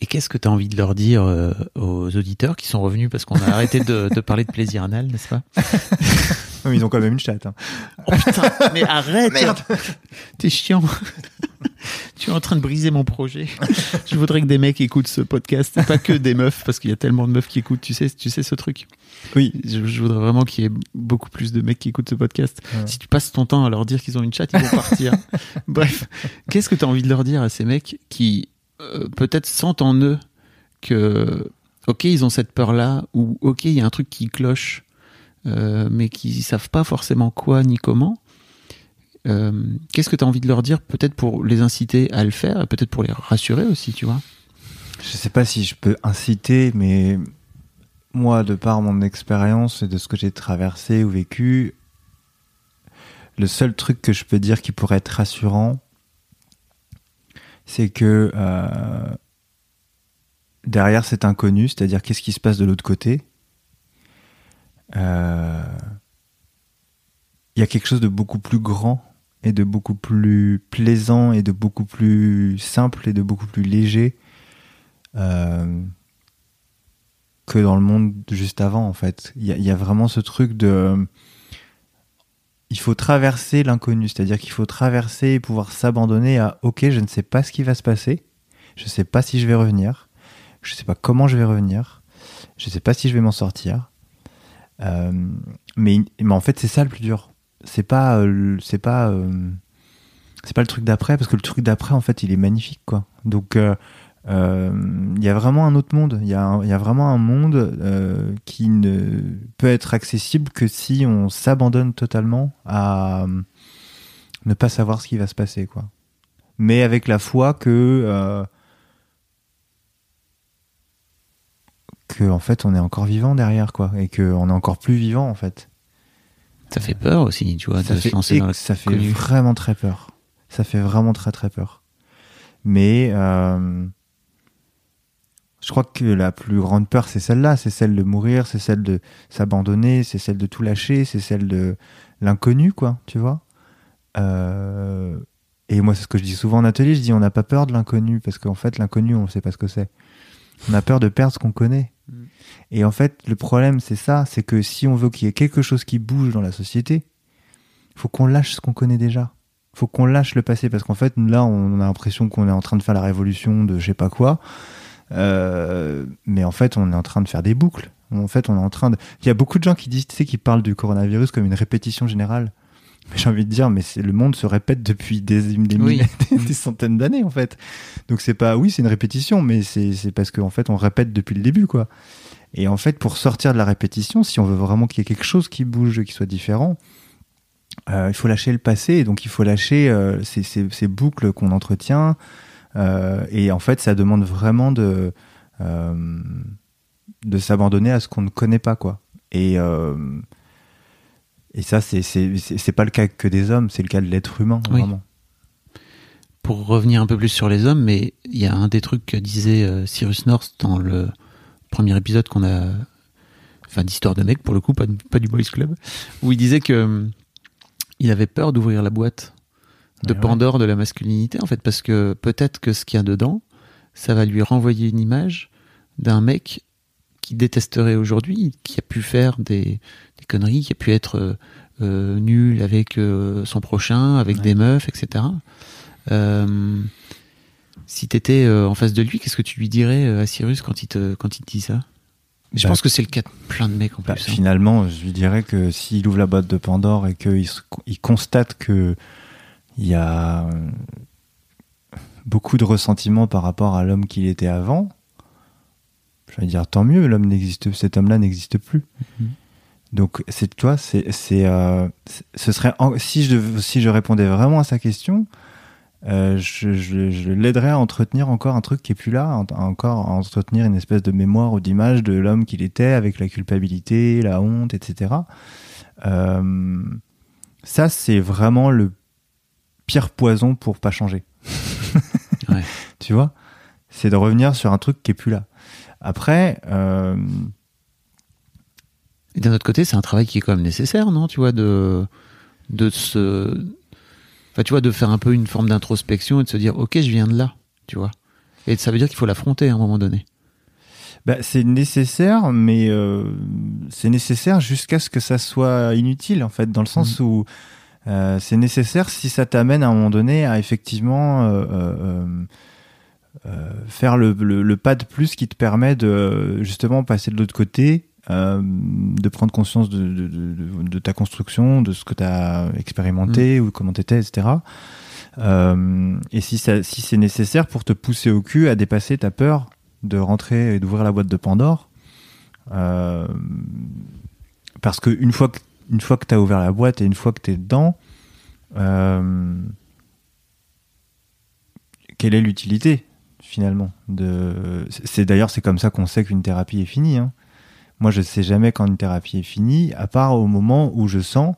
Et qu'est-ce que tu as envie de leur dire euh, aux auditeurs qui sont revenus parce qu'on a arrêté de, de, parler de plaisir anal, n'est-ce pas Ils ont quand même une chatte. Hein. Oh putain, mais arrête Merde T'es chiant tu es en train de briser mon projet. je voudrais que des mecs écoutent ce podcast, et pas que des meufs, parce qu'il y a tellement de meufs qui écoutent. Tu sais, tu sais ce truc. Oui. Je, voudrais vraiment qu'il y ait beaucoup plus de mecs qui écoutent ce podcast. Si tu passes ton temps à leur dire qu'ils ont une chatte, ils vont partir. Bref, qu'est-ce que tu as envie de leur dire à ces mecs qui euh, peut-être sentent en eux que, ok, ils ont cette peur-là, ou ok, il y a un truc qui cloche, euh, mais qui savent pas forcément quoi ni comment euh, qu'est-ce que tu as envie de leur dire, peut-être pour les inciter à le faire, peut-être pour les rassurer aussi, tu vois? Je sais pas si je peux inciter, mais moi, de par mon expérience et de ce que j'ai traversé ou vécu, le seul truc que je peux dire qui pourrait être rassurant, c'est que euh, derrière cet inconnu, c'est-à-dire qu'est-ce qui se passe de l'autre côté, euh, il y a quelque chose de beaucoup plus grand et de beaucoup plus plaisant et de beaucoup plus simple et de beaucoup plus léger euh, que dans le monde juste avant en fait. Il y, a vraiment ce truc de il faut traverser l'inconnu, c'est-à-dire qu'il faut traverser et pouvoir s'abandonner à ok je ne sais pas ce qui va se passer, je ne sais pas si je vais revenir, je ne sais pas comment je vais revenir, je ne sais pas si je vais m'en sortir. Euh, mais, mais en fait c'est ça le plus dur c'est pas euh, c'est pas euh, c'est pas le truc d'après parce que le truc d'après en fait il est magnifique quoi donc euh, il y a vraiment un autre monde il y, a y a vraiment un monde qui ne peut être accessible que si on s'abandonne totalement à ne pas savoir ce qui va se passer quoi mais avec la foi que que en fait on est encore vivant derrière quoi et que on est encore plus vivant en fait. Ça fait peur aussi, tu vois, ça de fait, se lancer dans la ça fait vraiment très peur. Ça fait vraiment très très peur. Mais euh, je crois que la plus grande peur, c'est celle-là, c'est celle de mourir, c'est celle de s'abandonner, c'est celle de tout lâcher, c'est celle de l'inconnu, quoi, tu vois. Euh, et moi, c'est ce que je dis souvent en atelier, je dis on n'a pas peur de l'inconnu, parce qu'en fait, l'inconnu, on ne sait pas ce que c'est. On a peur de perdre ce qu'on connaît. Mm. Et en fait, le problème, c'est ça, c'est que si on veut qu'il y ait quelque chose qui bouge dans la société, il faut qu'on lâche ce qu'on connaît déjà. Il faut qu'on lâche le passé, parce qu'en fait, là, on a l'impression qu'on est en train de faire la révolution de je sais pas quoi. Euh, mais en fait, on est en train de faire des boucles. En fait, on est en train de. Il y a beaucoup de gens qui disent, tu sais, qui parlent du coronavirus comme une répétition générale. Mais j'ai envie de dire, mais le monde se répète depuis des, des, des centaines d'années, en fait. Donc c'est pas, oui, c'est une répétition, mais c'est parce qu'en fait, on répète depuis le début, quoi. Et en fait, pour sortir de la répétition, si on veut vraiment qu'il y ait quelque chose qui bouge, qui soit différent, euh, il faut lâcher le passé. Donc il faut lâcher euh, ces, ces, ces, boucles qu'on entretient, et en fait, ça demande vraiment de, euh, de s'abandonner à ce qu'on ne connaît pas, quoi. Et, euh, et ça, c'est pas le cas que des hommes, c'est le cas de l'être humain, vraiment. Pour revenir un peu plus sur les hommes, mais il y a un des trucs que disait Cyrus North dans le premier épisode qu'on a, enfin d'histoire de mec pour le coup, pas, pas, du Boys Club, où il disait que il avait peur d'ouvrir la boîte de Pandore de la masculinité, en fait, parce que peut-être que ce qu'il y a dedans, ça va lui renvoyer une image d'un mec qui détesterait aujourd'hui, qui a pu faire des, conneries, qui a pu être euh, euh, nul avec euh, son prochain, avec des meufs, etc. si t'étais en face de lui, qu'est-ce que tu lui dirais à Cyrus quand il te, quand il te dit ça? Je bah, pense que c'est le cas de plein de mecs en bah, plus. Hein. Finalement, je lui dirais que s'il ouvre la boîte de Pandore et qu'il il constate que il y a beaucoup de ressentiment par rapport à l'homme qu'il était avant. Je vais dire tant mieux, l'homme n'existe, cet homme-là n'existe plus. Mm-hmm. Donc c'est toi, c'est, c'est, euh, ce serait si je si je répondais vraiment à sa question, euh, je, je, l'aiderais à entretenir encore un truc qui est plus là, encore à entretenir une espèce de mémoire ou d'image de l'homme qu'il était avec la culpabilité, la honte, etc. Euh, ça c'est vraiment le pire poison pour pas changer. Tu vois? C'est de revenir sur un truc qui est plus là. Après. Euh... Et d'un autre côté, c'est un travail qui est quand même nécessaire, non? Tu vois, de, de se. Enfin, tu vois, de faire un peu une forme d'introspection et de se dire, ok, je viens de là, tu vois. Et ça veut dire qu'il faut l'affronter à un moment donné. Bah, c'est nécessaire, mais euh, c'est nécessaire jusqu'à ce que ça soit inutile, en fait, dans le sens mmh. où euh, c'est nécessaire si ça t'amène à un moment donné à effectivement euh, euh, faire le, pas de plus qui te permet de justement passer de l'autre côté, de prendre conscience de, ta construction, de ce que tu as expérimenté mm. ou comment tu étais, etc. et si, si c'est nécessaire pour te pousser au cul à dépasser ta peur de rentrer et d'ouvrir la boîte de Pandore, parce qu'une fois que une fois que tu as ouvert la boîte et une fois que tu es dedans, euh, quelle est l'utilité finalement de... C'est d'ailleurs c'est comme ça qu'on sait qu'une thérapie est finie. Hein. Moi, je sais jamais quand une thérapie est finie, à part au moment où je sens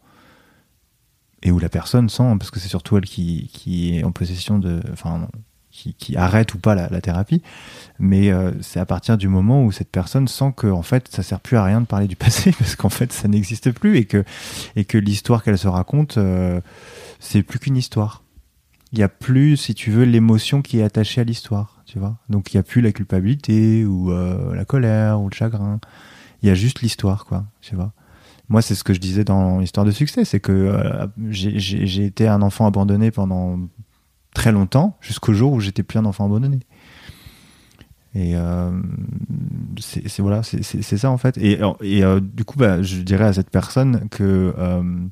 et où la personne sent, parce que c'est surtout elle qui, qui, est en possession de, enfin, qui, arrête ou pas la, thérapie, mais euh, c'est à partir du moment où cette personne sent que en fait ça sert plus à rien de parler du passé parce qu'en fait ça n'existe plus et que et que l'histoire qu'elle se raconte euh, c'est plus qu'une histoire. Il y a plus, si tu veux, l'émotion qui est attachée à l'histoire, tu vois. Donc il y a plus la culpabilité ou euh, la colère ou le chagrin. Il y a juste l'histoire, quoi, tu vois. Moi, c'est ce que je disais dans l'histoire de succès, c'est que j'ai été un enfant abandonné pendant très longtemps, jusqu'au jour où j'étais plus un enfant abandonné. Et euh, c'est voilà, c'est ça en fait. Et, et euh, du coup, bah, je dirais à cette personne que euh,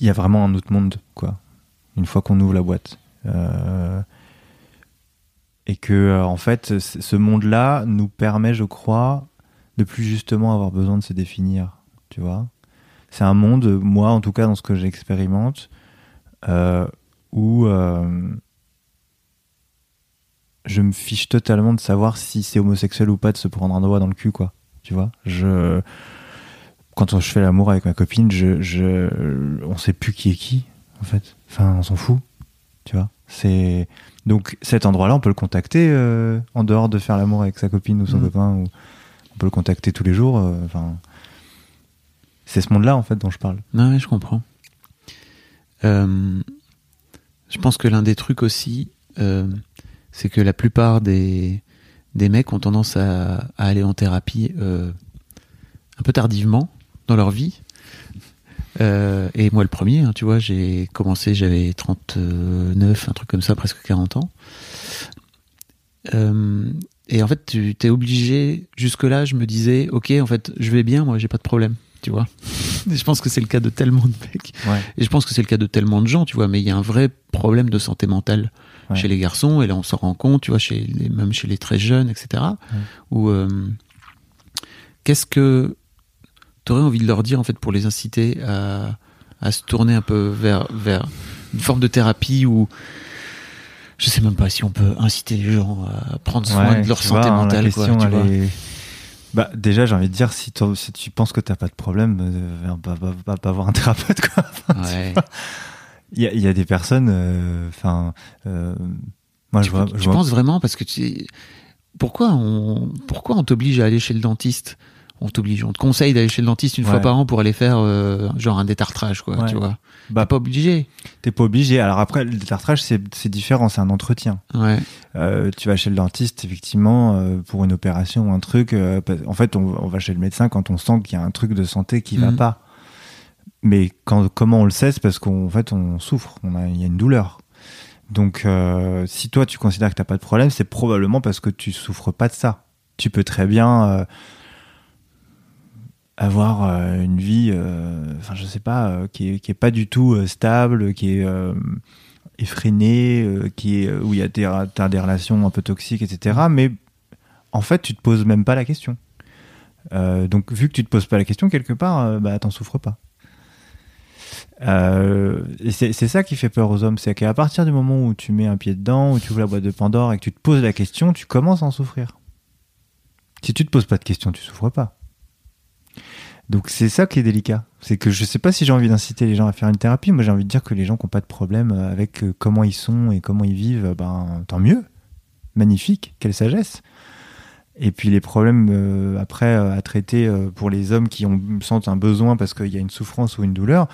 il y a vraiment un autre monde, quoi. Une fois qu'on ouvre la boîte. et que en fait, ce monde-là nous permet, je crois, de plus justement avoir besoin de se définir, tu vois c'est un monde, moi en tout cas dans ce que j'expérimente, euh, où, euh, je me fiche totalement de savoir si c'est homosexuel ou pas de se prendre un doigt dans le cul, quoi. Tu vois? Je. Quand je fais l'amour avec ma copine, je, je, on sait plus qui est qui, en fait. Enfin, on s'en fout. Tu vois? C'est. Donc, cet endroit-là, on peut le contacter euh, en dehors de faire l'amour avec sa copine ou son Mhm. copain. Ou... On peut le contacter tous les jours. euh. C'est ce monde-là, en fait, dont je parle. Non, je comprends. Euh, je pense que l'un des trucs aussi, euh, c'est que la plupart des, des mecs ont tendance à, aller en thérapie euh, un peu tardivement dans leur vie. Et moi, le premier, hein, tu vois, j'ai commencé, j'avais 39, un truc comme ça, presque 40 ans. Et en fait, tu t'es obligé, jusque-là, je me disais, ok, en fait, je vais bien, moi, j'ai pas de problème, tu vois. Je pense que c'est le cas de tellement de mecs. Ouais. Et je pense que c'est le cas de tellement de gens, tu vois, mais il y a un vrai problème de santé mentale Ouais. chez les garçons, et là on s'en rend compte, tu vois, chez les, même chez les très jeunes, etc. Où euh, qu'est-ce que tu aurais envie de leur dire en fait pour les inciter à, à se tourner un peu vers, vers une forme de thérapie où je sais même pas si on peut inciter les gens à prendre soin Ouais, de leur santé vois, hein, mentale, la quoi, tu elle vois. est- Bah, déjà, j'ai envie de dire, si, si tu penses que t'as pas de problème, euh, va- va- va pas voir un thérapeute, quoi. Ouais. Il y a, il y a des personnes, euh, enfin, euh, moi, tu je vois, tu je vois- penses vraiment parce que tu pourquoi on pourquoi on t'oblige à aller chez le dentiste? On t'oblige on te conseille d'aller chez le dentiste une fois par an pour aller faire euh, genre un détartrage quoi Ouais. tu vois Bah, t'es pas obligé t'es pas obligé. Alors après, le détartrage, c'est différent, c'est un entretien. ouais Euh, tu vas chez le dentiste, effectivement, euh, pour une opération ou un truc. en fait, on, on va chez le médecin quand on sent qu'il y a un truc de santé qui va Mhm. pas. Mais quand, comment on le sait C'est parce qu'en fait, on souffre. On a, il y a une douleur. Donc, si toi, tu considères que t'as pas de problème, c'est probablement parce que tu souffres pas de ça. Tu peux très bien avoir euh, une vie, euh, enfin, je sais pas, euh, qui, est, pas du tout stable, qui est effrénée, qui est, où il y a des, relations un peu toxiques, etc. Mais en fait, tu te poses même pas la question. Donc, vu que tu te poses pas la question, quelque part, bah, t'en souffres pas. C'est ça qui fait peur aux hommes, c'est qu'à partir du moment où tu mets un pied dedans, où tu ouvres la boîte de Pandore et que tu te poses la question, tu commences à en souffrir. Si tu te poses pas de questions, tu souffres pas. Donc c'est ça qui est délicat. C'est que je sais pas si j'ai envie d'inciter les gens à faire une thérapie. Moi j'ai envie de dire que les gens qui n'ont pas de problème avec euh, comment ils sont et comment ils vivent, ben tant mieux. Magnifique, quelle sagesse. Et puis les problèmes euh, après euh, à traiter euh, pour les hommes qui ont sentent un besoin parce qu'il y a une souffrance ou une douleur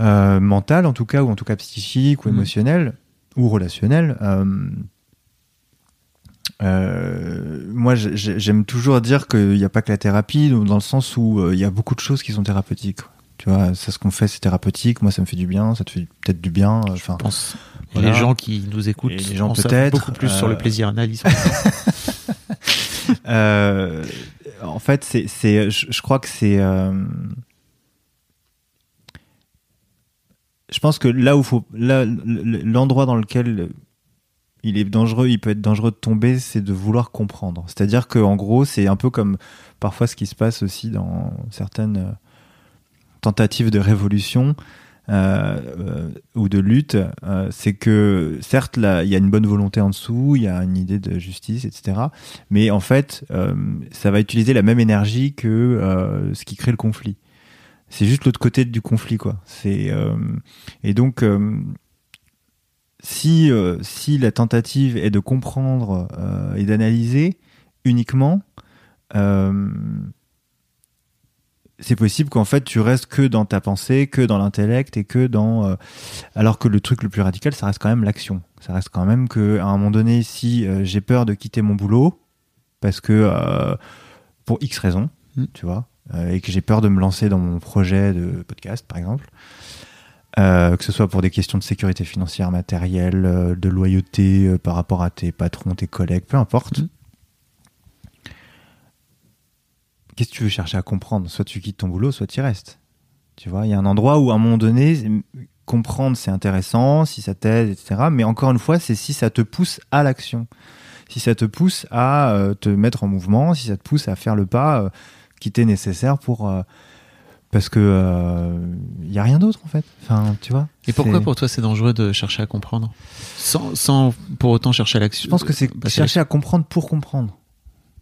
euh, mentale en tout cas ou en tout cas psychique ou Mhm. émotionnelle ou relationnelle. Euh, euh, moi, j'ai- j'ai- j'aime toujours dire qu'il n'y a pas que la thérapie, dans le sens où euh, il y a beaucoup de choses qui sont thérapeutiques. Tu vois, ça, ce qu'on fait, c'est thérapeutique. Moi, ça me fait du bien, ça te fait peut-être du bien. euh, Enfin, je pense Voilà. les gens qui nous écoutent les gens peut-être, beaucoup plus sur euh, le plaisir analyse Euh, en fait, c'est, je, crois que c'est. euh, je pense que là où faut, là, l'endroit dans lequel il est dangereux, il peut être dangereux de tomber, c'est de vouloir comprendre. C'est-à-dire que en gros, c'est un peu comme parfois ce qui se passe aussi dans certaines euh, tentatives de révolution. euh, euh, ou de lutte, c'est que certes, il y a une bonne volonté en dessous, il y a une idée de justice, etc. Mais en fait, ça va utiliser la même énergie que ce qui crée le conflit. C'est juste l'autre côté du conflit, quoi. C'est et donc si euh, si la tentative est de comprendre euh, et d'analyser uniquement, euh, c'est possible qu'en fait tu restes que dans ta pensée, que dans l'intellect et que dans alors que le truc le plus radical, ça reste quand même l'action. Ça reste quand même que à un moment donné, si j'ai peur de quitter mon boulot parce que pour X raisons, Mm. tu vois, et que j'ai peur de me lancer dans mon projet de podcast, par exemple, euh, que ce soit pour des questions de sécurité financière, matérielle, euh, de loyauté euh, par rapport à tes patrons, tes collègues, peu importe. Mm. Qu'est-ce que tu veux chercher à comprendre? Soit tu quittes ton boulot, soit tu y restes. Tu vois, il y a un endroit où à un moment donné, comprendre c'est intéressant, si ça t'aide, etc. Mais encore une fois, c'est si ça te pousse à l'action, si ça te pousse à te mettre en mouvement, si ça te pousse à faire le pas qui t'est nécessaire pour parce que il euh, y a rien d'autre en fait. Enfin, tu vois. Et pourquoi pour toi c'est dangereux de chercher à comprendre? Sans, sans pour autant chercher à l'action Je pense que c'est chercher à comprendre pour comprendre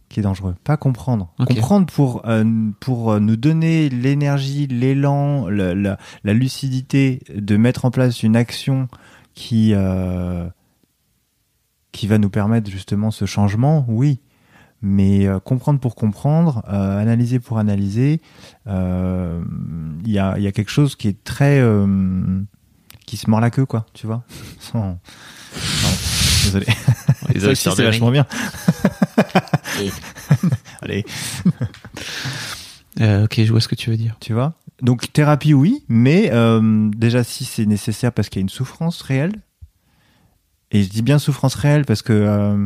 qui est dangereux, pas comprendre. Comprendre pour euh, pour nous donner l'énergie, l'élan, la, la, la, lucidité de mettre en place une action qui euh, qui va nous permettre justement ce changement, oui. Mais euh, comprendre pour comprendre, euh, analyser pour analyser, euh, il y, a, y a quelque chose qui est très qui se mord la queue, quoi, tu vois. Sans... désolé. Les aussi, c'est vachement bien. Allez. ok, je vois ce que tu veux dire. Tu vois? Donc thérapie, oui, mais déjà si c'est nécessaire parce qu'il y a une souffrance réelle, et je dis bien souffrance réelle parce que euh,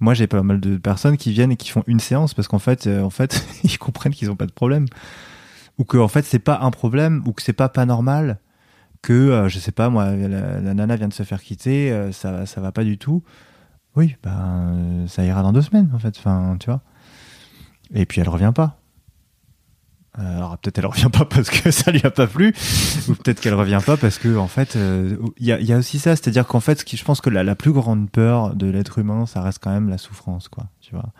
moi j'ai pas mal de personnes qui viennent et qui font une séance parce qu'en fait, euh, en fait, ils comprennent qu'ils ont pas de problème ou que en fait c'est pas un problème ou que c'est pas pas normal que euh, je sais pas moi la, nana vient de se faire quitter, ça ça va pas du tout. Oui, ben ça ira dans deux semaines en fait, enfin tu vois. Et puis elle revient pas. Euh, alors peut-être elle revient pas parce que ça lui a pas plu, ou peut-être qu'elle revient pas parce que en fait, euh, il y, a, aussi ça, c'est-à-dire qu'en fait, ce qui, je pense que la, la, plus grande peur de l'être humain, ça reste quand même la souffrance, quoi. Tu vois.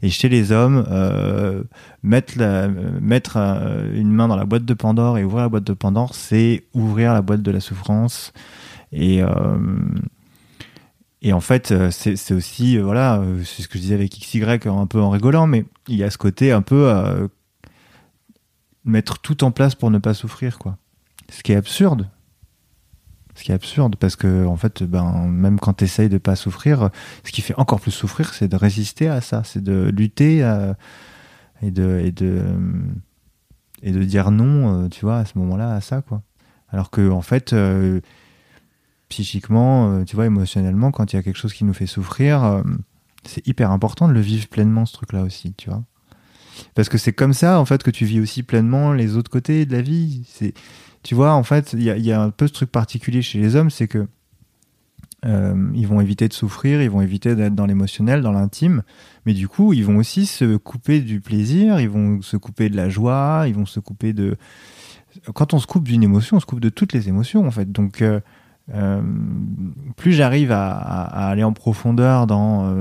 Et chez les hommes, euh, mettre, la, mettre euh, une main dans la boîte de Pandore et ouvrir la boîte de Pandore, c'est ouvrir la boîte de la souffrance. Et et en fait, c'est aussi, voilà, c'est ce que je disais avec XY un peu en rigolant, mais il y a ce côté un peu mettre tout en place pour ne pas souffrir, quoi. Ce qui est absurde. Ce qui est absurde, parce que, en fait, ben, même quand tu essayes de pas souffrir, ce qui fait encore plus souffrir, c'est de résister à ça, c'est de lutter euh, et, de, et, de, et de dire non, euh, tu vois, à ce moment-là, à ça, quoi. Alors que, en fait, euh, psychiquement, tu vois, émotionnellement, quand il y a quelque chose qui nous fait souffrir, c'est hyper important de le vivre pleinement, ce truc-là aussi, tu vois. Parce que c'est comme ça, en fait, que tu vis aussi pleinement les autres côtés de la vie. C'est, tu vois, en fait, il y a, un peu ce truc particulier chez les hommes, c'est que euh, ils vont éviter de souffrir, ils vont éviter d'être dans l'émotionnel, dans l'intime, mais du coup, ils vont aussi se couper du plaisir, ils vont se couper de la joie, ils vont se couper de. Quand on se coupe d'une émotion, on se coupe de toutes les émotions, en fait. Donc, euh, euh, plus j'arrive à, aller en profondeur dans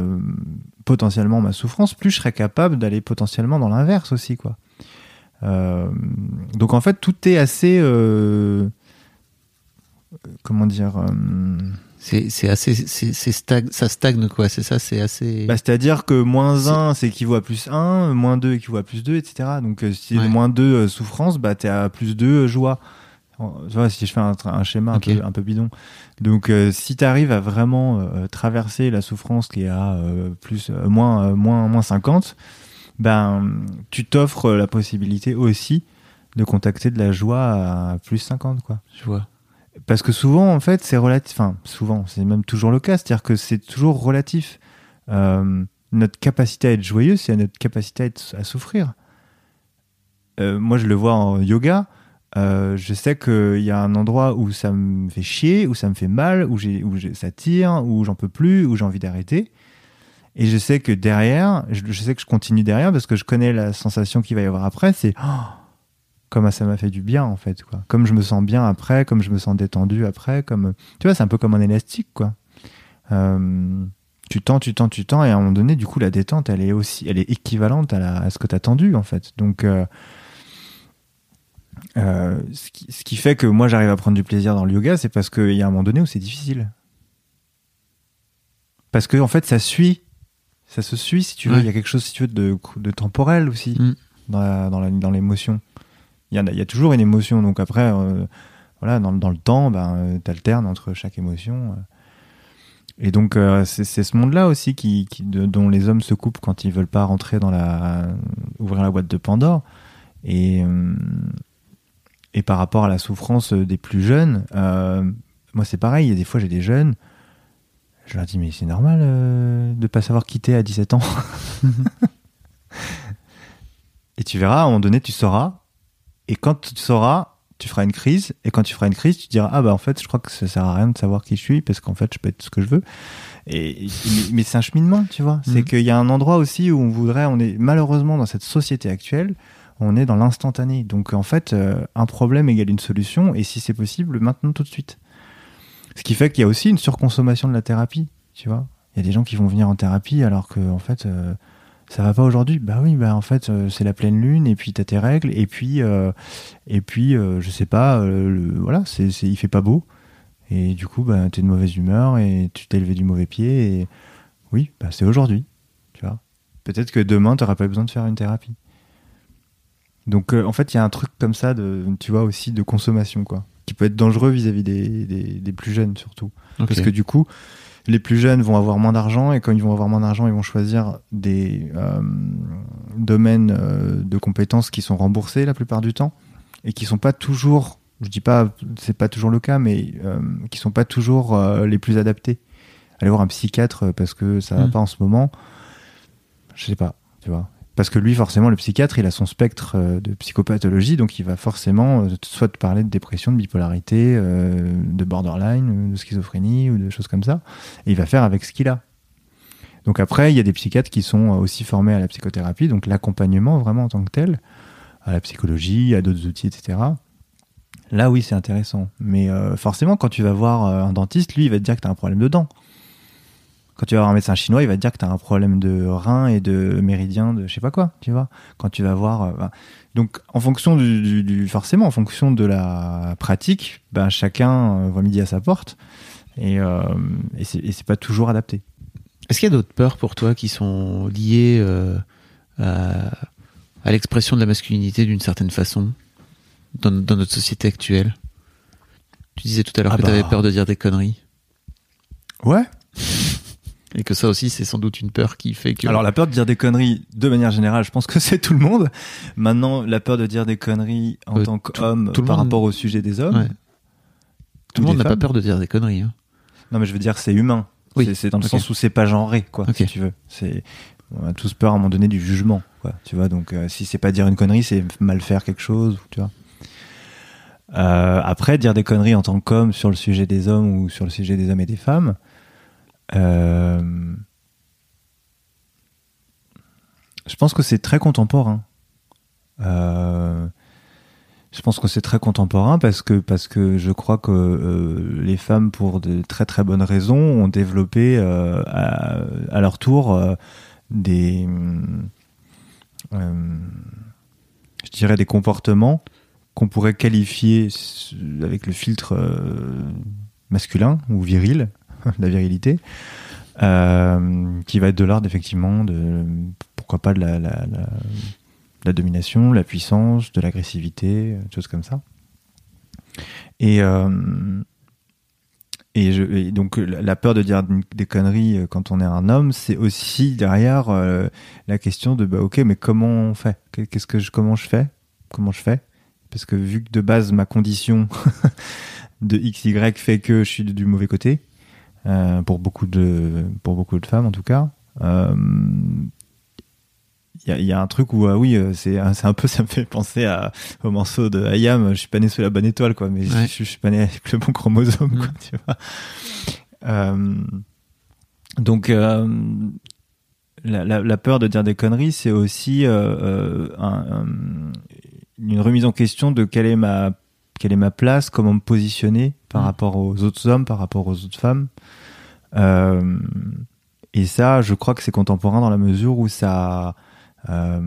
potentiellement ma souffrance, plus je serais capable d'aller potentiellement dans l'inverse aussi, quoi. Euh, donc en fait, tout est assez, euh, comment dire. Euh, c'est assez, c'est ça stagne quoi, c'est ça, c'est assez. Bah, C'est-à-dire que moins 1 c'est équivaut à plus 1, moins 2 équivaut à plus 2, etc. Donc si moins 2 souffrance, bah t'es à plus 2 joie. Tu vois, si je fais un, schéma un, peu, un, peu, bidon. Donc, euh, si tu arrives à vraiment euh, traverser la souffrance qui est à euh, plus, moins, moins, moins 50, ben, tu t'offres la possibilité aussi de contacter de la joie à plus 50, quoi. Je vois. Parce que souvent, en fait, c'est relatif. Enfin, souvent, c'est même toujours le cas. C'est-à-dire que c'est toujours relatif. notre capacité à être joyeux, c'est notre capacité à, être, à souffrir. moi, je le vois en yoga euh, je sais qu'il y a un endroit où ça me fait chier, où ça me fait mal, où, ça tire, où j'en peux plus, où j'ai envie d'arrêter. Et je sais que derrière, je, sais que je continue derrière parce que je connais la sensation qu'il va y avoir après. C'est oh, comme ça m'a fait du bien en fait. Comme je me sens bien après, comme je me sens détendu après. Comme tu vois, c'est un peu comme un élastique quoi. Euh, tu tends, tu tends, tu tends, et à un moment donné, du coup, la détente, elle est aussi, elle est équivalente à, ce que tu as tendu en fait. Donc euh, euh, ce, qui, ce, qui, fait que moi j'arrive à prendre du plaisir dans le yoga, c'est parce qu'il y a un moment donné où c'est difficile. Parce que en fait, ça suit, ça se suit si tu veux. Il y a quelque chose si tu veux de, de temporel aussi mm. dans, l'émotion. Il y, a, il y a toujours une émotion, donc après, euh, voilà, dans, dans, le temps, ben, euh, t'alternes entre chaque émotion. Et donc c'est ce monde-là aussi qui, qui de, dont les hommes se coupent quand ils veulent pas rentrer dans la ouvrir la boîte de Pandore. Et, et par rapport à la souffrance des plus jeunes, euh, moi c'est pareil, il y a des fois j'ai des jeunes, je leur dis mais c'est normal euh, de pas savoir quitter à 17 ans. et tu verras, à un moment donné tu sauras, et quand tu sauras, tu feras une crise, et quand tu feras une crise, tu diras ah bah en fait je crois que ça sert à rien de savoir qui je suis, parce qu'en fait je peux être ce que je veux. Et, mais, c'est un cheminement, tu vois. C'est mhm. qu'il y a un endroit aussi où on voudrait, on est malheureusement dans cette société actuelle, On est dans l'instantané. Donc en fait, euh, un problème égale une solution, et si c'est possible, maintenant tout de suite. Ce qui fait qu'il y a aussi une surconsommation de la thérapie, tu vois. Il y a des gens qui vont venir en thérapie alors que en fait euh, ça va pas aujourd'hui. Bah oui, bah en fait euh, c'est la pleine lune et puis t'as tes règles et puis et puis je sais pas, voilà, c'est il fait pas beau et du coup bah t'es de mauvaise humeur et tu t'es levé du mauvais pied et oui, bah c'est aujourd'hui, tu vois. Peut-être que demain t'auras pas besoin de faire une thérapie. Donc euh, en fait, il y a un truc comme ça, de, tu vois, aussi de consommation, quoi, qui peut être dangereux vis-à-vis des, des, plus jeunes surtout. Parce que du coup, les plus jeunes vont avoir moins d'argent et quand ils vont avoir moins d'argent, ils vont choisir des euh, domaines euh, de compétences qui sont remboursés la plupart du temps et qui sont pas toujours, je dis pas, c'est pas toujours le cas, mais qui sont pas toujours les plus adaptés. Aller voir un psychiatre parce que ça va hmm. pas en ce moment, je sais pas, tu vois. Parce que lui, forcément, le psychiatre, il a son spectre euh, de psychopathologie, donc il va forcément euh, soit te parler de dépression, de bipolarité, euh, de borderline, de schizophrénie ou de choses comme ça, et il va faire avec ce qu'il a. Donc après, il y a des psychiatres qui sont aussi formés à la psychothérapie, donc l'accompagnement vraiment en tant que tel, à la psychologie, à d'autres outils, etc. Là, oui, c'est intéressant. Mais forcément, quand tu vas voir un dentiste, lui, il va te dire que tu as un problème de dents. Quand tu vas voir un médecin chinois, il va te dire que tu as un problème de rein et de méridien, de je sais pas quoi, tu vois. Quand tu vas voir. Euh, bah. Donc, en fonction du, Forcément, en fonction de la pratique, ben, chacun euh, voit midi à sa porte. Et, euh, et c'est pas toujours adapté. Est-ce qu'il y a d'autres peurs pour toi qui sont liées à, l'expression de la masculinité d'une certaine façon dans, notre société actuelle? Tu disais tout à l'heure ah que tu avais bah. peur de dire des conneries. Ouais, et que ça aussi, c'est sans doute une peur qui fait que. Alors, la peur de dire des conneries, de manière générale, je pense que c'est tout le monde. Maintenant, la peur de dire des conneries en euh, tant qu'homme par rapport au sujet des hommes. Tout le monde n'a pas peur de dire des conneries. Hein. Non, mais je veux dire, c'est humain. Oui. C'est dans le sens où c'est pas genré, quoi, si tu veux. C'est, on a tous peur à un moment donné du jugement, quoi. Tu vois, donc euh, si c'est pas dire une connerie, c'est mal faire quelque chose, tu vois. Euh, après, dire des conneries en tant qu'homme sur le sujet des hommes ou sur le sujet des hommes et des femmes, euh, je pense que c'est très contemporain. Euh, je pense que c'est très contemporain parce que parce que je crois que euh, les femmes, pour de très très bonnes raisons, ont développé à, leur tour des, je dirais des comportements qu'on pourrait qualifier avec le filtre masculin ou viril la virilité, euh, qui va être de l'ordre effectivement de pourquoi pas de la, la, domination, la puissance, de l'agressivité, euh, choses comme ça. Et, euh, et, donc la peur de dire des conneries quand on est un homme, c'est aussi derrière la question de bah, ok mais comment on fait? Qu'est-ce que je comment je fais? Comment je fais? Parce que vu que de base ma condition de XY fait que je suis du mauvais côté, euh, pour beaucoup de pour beaucoup de femmes en tout cas. Il euh, y, y, a un truc où euh, oui c'est c'est un peu ça me fait penser à, au morceau de Ayam je suis pas né sous la bonne étoile quoi mais je, je, suis pas né avec le bon chromosome quoi, mm. tu vois euh, donc euh, la, la, la, peur de dire des conneries c'est aussi un, un, une remise en question de quelle est ma quelle est ma place comment me positionner par mm. rapport aux autres hommes par rapport aux autres femmes euh, et ça, je crois que c'est contemporain dans la mesure où ça. Euh,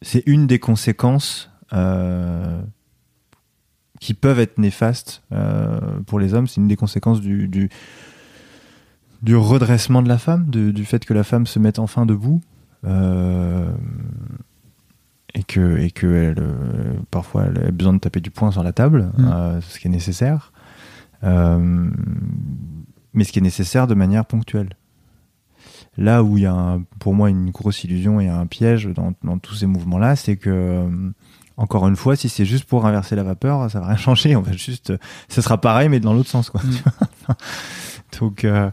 c'est une des conséquences euh, qui peuvent être néfastes pour les hommes. C'est une des conséquences du, du, du, redressement de la femme, du fait que la femme se mette enfin debout. Et que, et que elle, parfois elle a besoin de taper du poing sur la table, mmh. ce qui est nécessaire. Euh, mais ce qui est nécessaire de manière ponctuelle. Là où il y a pour moi une grosse illusion et un piège dans, tous ces mouvements-là, c'est que euh, encore une fois, si c'est juste pour inverser la vapeur, ça va rien changer. On va juste, ça sera pareil, mais dans l'autre sens, quoi. Mm. Donc, euh,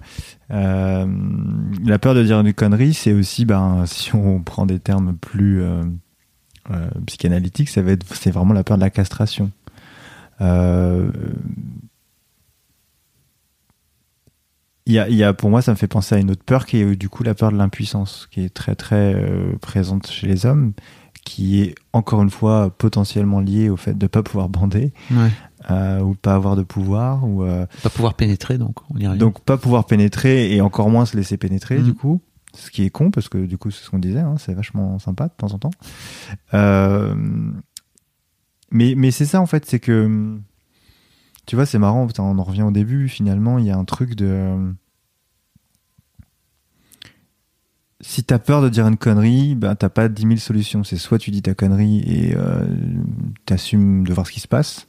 la peur de dire une connerie, c'est aussi, ben, si on prend des termes plus psychanalytiques, ça va être, c'est vraiment la peur de la castration. Euh, il y a, il y a, pour moi, ça me fait penser à une autre peur qui est du coup la peur de l'impuissance, qui est très très euh, présente chez les hommes, qui est encore une fois potentiellement liée au fait de ne pas pouvoir bander. Ouais. Euh, ou pas avoir de pouvoir ou euh, pas pouvoir pénétrer donc on y arrive. donc pas pouvoir pénétrer et encore moins se laisser pénétrer Mm. du coup ce qui est con parce que du coup c'est ce qu'on disait hein, c'est vachement sympa de temps en temps Euh, mais mais c'est ça en fait c'est que tu vois c'est marrant on en revient au début finalement il y a un truc de si t'as peur de dire une connerie, ben t'as pas 10 000 solutions. C'est soit tu dis ta connerie et euh, t'assumes de voir ce qui se passe,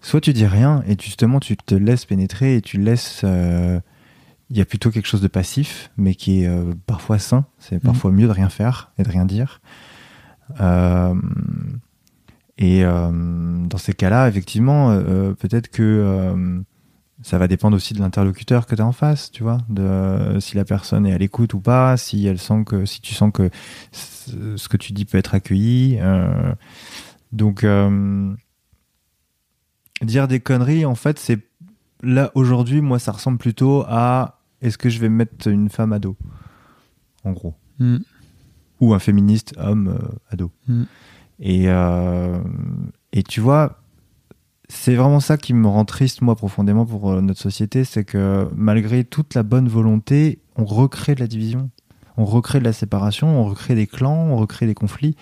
soit tu dis rien et justement tu te laisses pénétrer et tu laisses. euh, Il y a plutôt quelque chose de passif, mais qui est euh, parfois sain. C'est parfois mieux de rien faire et de rien dire. Euh, et euh, dans ces cas-là, effectivement, peut-être que ça va dépendre aussi de l'interlocuteur que tu as en face, tu vois, de si la personne est à l'écoute ou pas, si elle sent que si tu sens que ce que tu dis peut être accueilli. donc dire des conneries, en fait, c'est là aujourd'hui, moi, ça ressemble plutôt à est-ce que je vais mettre une femme ado, en gros, Mm. ou un féministe homme euh, ado. Mm. Et euh, et tu vois, c'est vraiment ça qui me rend triste, moi, profondément pour euh, notre société, c'est que malgré toute la bonne volonté, on recrée de la division, on recrée de la séparation, on recrée des clans, on recrée des conflits.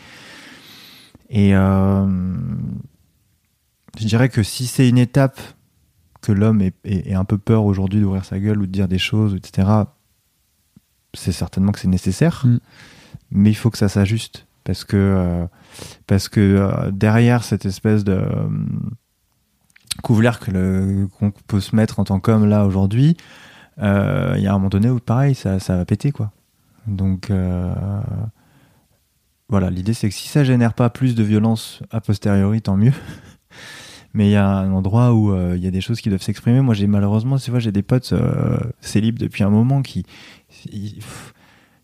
Et euh, je dirais que si c'est une étape que l'homme ait, ait- ait un peu peur aujourd'hui d'ouvrir sa gueule ou de dire des choses, etc., c'est certainement que c'est nécessaire, Mm. mais il faut que ça s'ajuste. Parce que, euh, parce que euh, derrière cette espèce de euh, couvercle le- qu'on peut se mettre en tant qu'homme là aujourd'hui, euh, il y a un moment donné où pareil, ça, ça va péter quoi. Donc voilà, l'idée c'est que si ça génère pas plus de violence a posteriori, tant mieux. Mais il y a un endroit où euh, il y a des choses qui doivent s'exprimer. Moi, j'ai malheureusement, tu vois, j'ai des potes euh, célibes depuis un moment qui ils,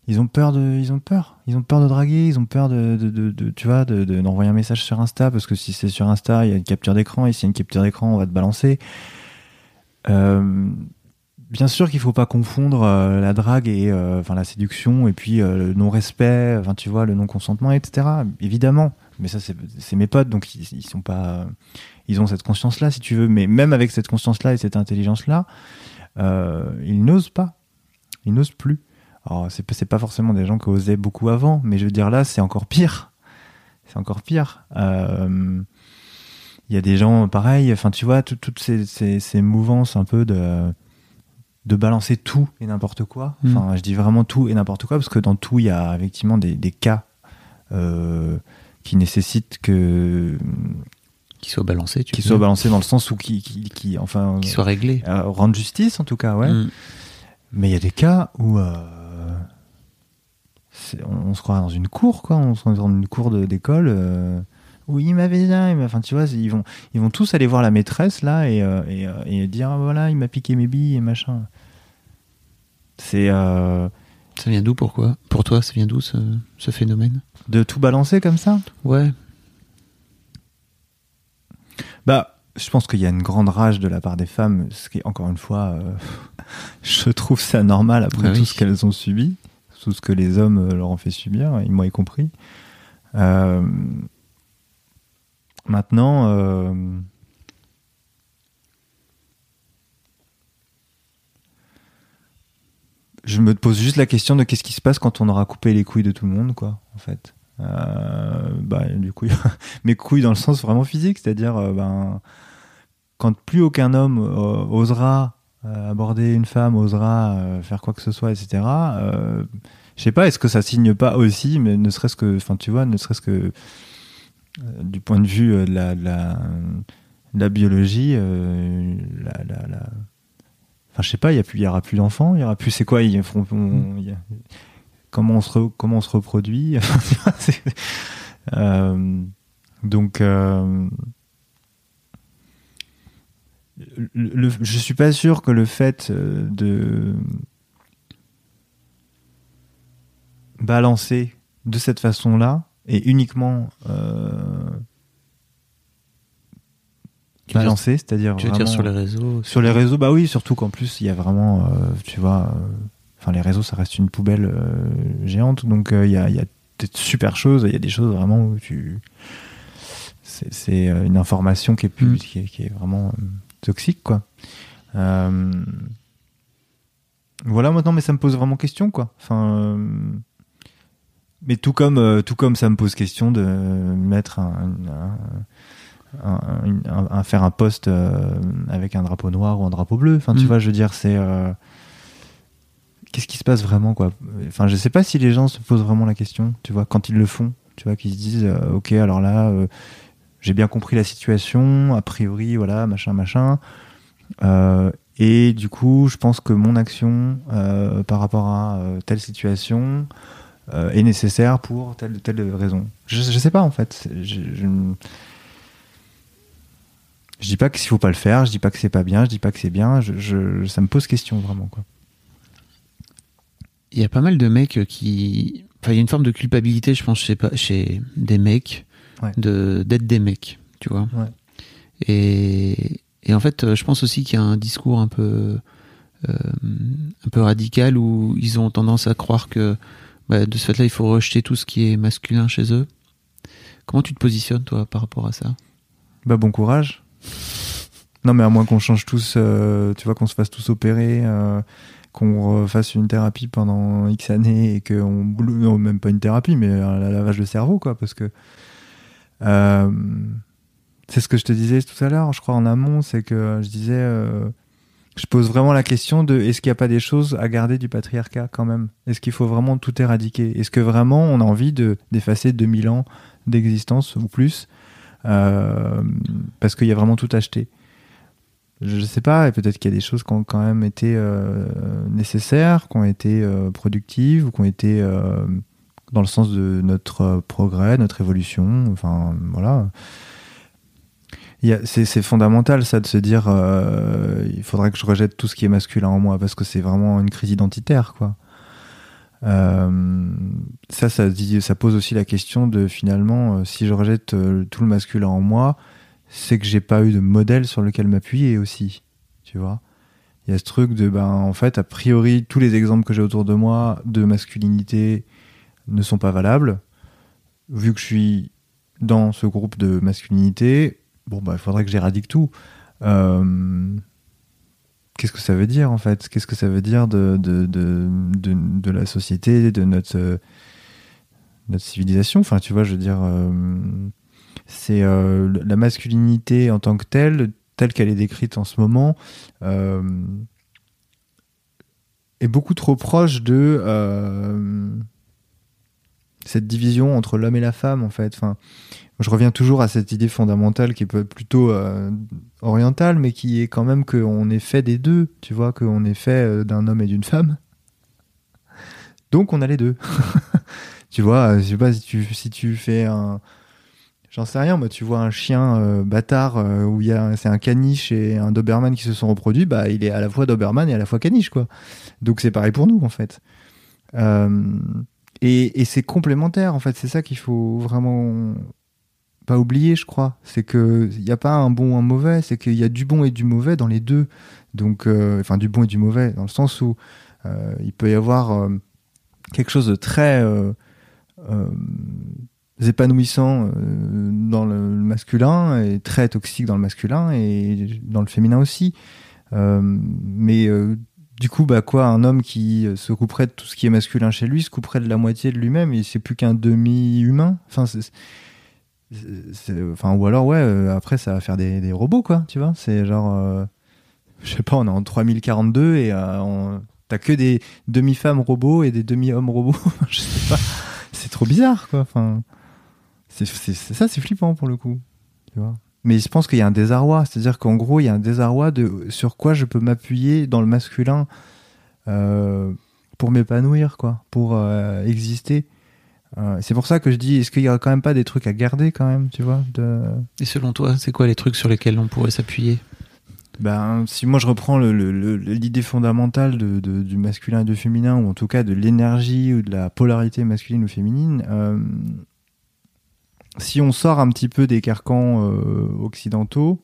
ils ont peur de, ils ont peur, ils ont peur de draguer, ils ont peur de, de, de- tu vois, de- d'envoyer un message sur Insta parce que si c'est sur Insta, il y a une capture d'écran et s'il y a une capture d'écran, on va te balancer. Euh, bien sûr qu'il faut pas confondre euh, la drague et euh, la séduction et puis euh, le non-respect, enfin tu vois, le non-consentement, etc. Évidemment, mais ça c'est mes potes donc ils, ils sont pas, ils ont cette conscience-là si tu veux, mais même avec cette conscience-là et cette intelligence-là, euh, ils n'osent pas, ils n'osent plus. Alors c'est c'est pas forcément des gens qui osaient beaucoup avant, mais je veux dire là c'est encore pire, c'est encore pire. Il y a des gens pareils, enfin tu vois, tout- toutes ces mouvances un peu de de balancer tout et n'importe quoi. Mm. Enfin, je dis vraiment tout et n'importe quoi parce que dans tout, il y a effectivement des, des cas euh, qui nécessitent que Qui soit balancé, tu qui dire. balancés dans le sens où qui, qui, qui enfin Qui soit réglé. euh, rendre justice en tout cas, ouais. Mm. Mais il y a des cas où euh, on, on se croit dans une cour, quoi. On se croit dans une cour de- d'école. Où il m'avait dit, enfin tu vois, ils vont, ils vont tous aller voir la maîtresse là et, euh, et, euh, et dire ah, voilà, il m'a piqué mes billes et machin. C'est euh, Ça vient d'où pourquoi? Pour toi, ça vient d'où ce, ce phénomène? de tout balancer comme ça? Ouais. Bah, je pense qu'il y a une grande rage de la part des femmes, ce qui encore une fois, je trouve ça normal après Ah tout oui. ce qu'elles ont subi, tout ce que les hommes leur ont fait subir, moi y compris. Euh, maintenant, euh, je me pose juste la question de qu'est-ce qui se passe quand on aura coupé les couilles de tout le monde, quoi, en fait. Euh, bah, du coup, mes couilles dans le sens vraiment physique, c'est-à-dire euh, ben, quand plus aucun homme osera aborder une femme, osera faire quoi que ce soit, etc. Je sais pas, est-ce que ça signe pas aussi, mais ne serait-ce que, enfin tu vois, ne serait-ce que du point de vue euh, de la, de la, de la biologie, euh, la, la, la- enfin je sais pas, il y a plus, il y aura plus d'enfants, il y aura plus, c'est quoi, on- il y a- comment on se re- comment on se reproduit, euh, donc euh, le, le- je suis pas sûr que le fait euh, de balancer de cette façon-là et uniquement euh, balancer, c'est-à-dire tu veux dire sur les réseaux Sur les réseaux, bah oui, surtout qu'en plus il y a vraiment, tu vois, enfin les réseaux ça reste une poubelle géante, donc il y a, y a des super choses, il y a des choses vraiment où tu c'est une information qui est, plus, mm. qui, est, qui, est, vraiment toxique quoi. Euh, voilà maintenant, mais ça me pose vraiment question, quoi. Enfin, euh, mais tout comme, euh, tout comme ça me pose question de mettre un, un, faire un poste avec un drapeau noir ou un drapeau bleu. Enfin, tu mm. vois, je veux dire, c'est qu'est-ce qui se passe vraiment, quoi? Enfin, je sais pas si les gens se posent vraiment la question, tu vois, quand ils le font, tu vois, qu'ils se disent, ok, alors là, j'ai bien compris la situation, a priori, voilà, machin, machin. Euh, et du coup, je pense que mon action euh, par rapport à euh, telle situation est nécessaire pour telle ou telle raison. Je, je sais pas en fait. Je, je, je dis pas qu'il faut pas le faire, je dis pas que c'est pas bien, je dis pas que c'est bien. Je, ça me pose question vraiment quoi. Il y a pas mal de mecs qui, enfin, il y a une forme de culpabilité, je pense, chez, chez des mecs, de d'être des mecs, tu vois. Ouais. Et, et en fait, euh, je pense aussi qu'il y a un discours un peu, euh, un peu radical où ils ont tendance à croire que bah, de ce fait-là, il faut rejeter tout ce qui est masculin chez eux. Comment tu te positionnes, toi, par rapport à ça? Bah, bon courage. Non, mais à moins qu'on change tous, euh, tu vois, qu'on se fasse tous opérer, qu'on fasse une thérapie pendant X années et qu'on. Non, même pas une thérapie, mais un lavage de cerveau, quoi, parce que. C'est ce que je te disais tout à l'heure, je crois en amont, c'est que je disais, euh, je pose vraiment la question de est-ce qu'il n'y a pas des choses à garder du patriarcat quand même? Est-ce qu'il faut vraiment tout éradiquer? Est-ce que vraiment on a envie de d'effacer 2000 ans d'existence ou plus euh, parce qu'il y a vraiment tout acheté je ne sais pas, et peut-être qu'il y a des choses qui ont quand même été euh, nécessaires, qui ont été productives, ou qui ont été dans le sens de notre progrès, notre évolution. Enfin, voilà c'est fondamental ça de se dire euh, il faudrait que je rejette tout ce qui est masculin en moi parce que c'est vraiment une crise identitaire quoi. Euh, ça, ça, pose aussi la question de finalement euh, si je rejette tout le masculin en moi, c'est que j'ai pas eu de modèle sur lequel m'appuyer aussi, tu vois. Il y a ce truc de ben en fait a priori tous les exemples que j'ai autour de moi de masculinité ne sont pas valables vu que je suis dans ce groupe de masculinité bon, bah, il faudrait que j'éradique tout. Euh, qu'est-ce que ça veut dire en fait? Qu'est-ce que ça veut dire de, de, de, de, la société, de notre, notre civilisation? Enfin, tu vois, je veux dire, euh, c'est euh, la masculinité en tant que telle, telle qu'elle est décrite en ce moment, est beaucoup trop proche de cette division entre l'homme et la femme en fait. Enfin, je reviens toujours à cette idée fondamentale qui peut être plutôt euh, orientale, mais qui est quand même qu'on est fait des deux, tu vois, qu'on est fait euh, d'un homme et d'une femme. Donc on a les deux. tu vois, je sais pas si tu, fais un. J'en sais rien, moi, tu vois un chien euh, bâtard où il c'est un caniche et un Doberman qui se sont reproduits, bah il est à la fois Doberman et à la fois caniche, quoi. Donc c'est pareil pour nous, en fait. et c'est complémentaire, en fait. C'est ça qu'il faut vraiment pas oublier, je crois. C'est que il n'y a pas un bon ou un mauvais, c'est qu'il y a du bon et du mauvais dans les deux. Donc, euh, enfin, du bon et du mauvais, dans le sens où euh, il peut y avoir euh, quelque chose de très épanouissant dans le masculin et très toxique dans le masculin et dans le féminin aussi. mais du coup, bah quoi, un homme qui se couperait de tout ce qui est masculin chez lui se couperait de la moitié de lui-même et c'est plus qu'un demi-humain. Enfin ou alors ouais euh, après ça va faire des, des robots quoi tu vois. C'est genre euh, je sais pas on est en 3042 et euh, t'as que des demi-femmes robots et des demi-hommes robots. Je sais pas. C'est trop bizarre quoi enfin. C'est ça c'est flippant pour le coup tu vois. Mais je pense qu'il y a un désarroi. C'est à dire qu'en gros il y a un désarroi de sur quoi je peux m'appuyer dans le masculin pour m'épanouir quoi pour exister c'est pour ça que je dis, est-ce qu'il y a quand même pas des trucs à garder quand même, tu vois de... Et selon toi, c'est quoi les trucs sur lesquels on pourrait s'appuyer? Ben, si moi je reprends l'idée fondamentale de, du masculin et du féminin, ou en tout cas de l'énergie ou de la polarité masculine ou féminine, euh, si on sort un petit peu des carcans euh, occidentaux,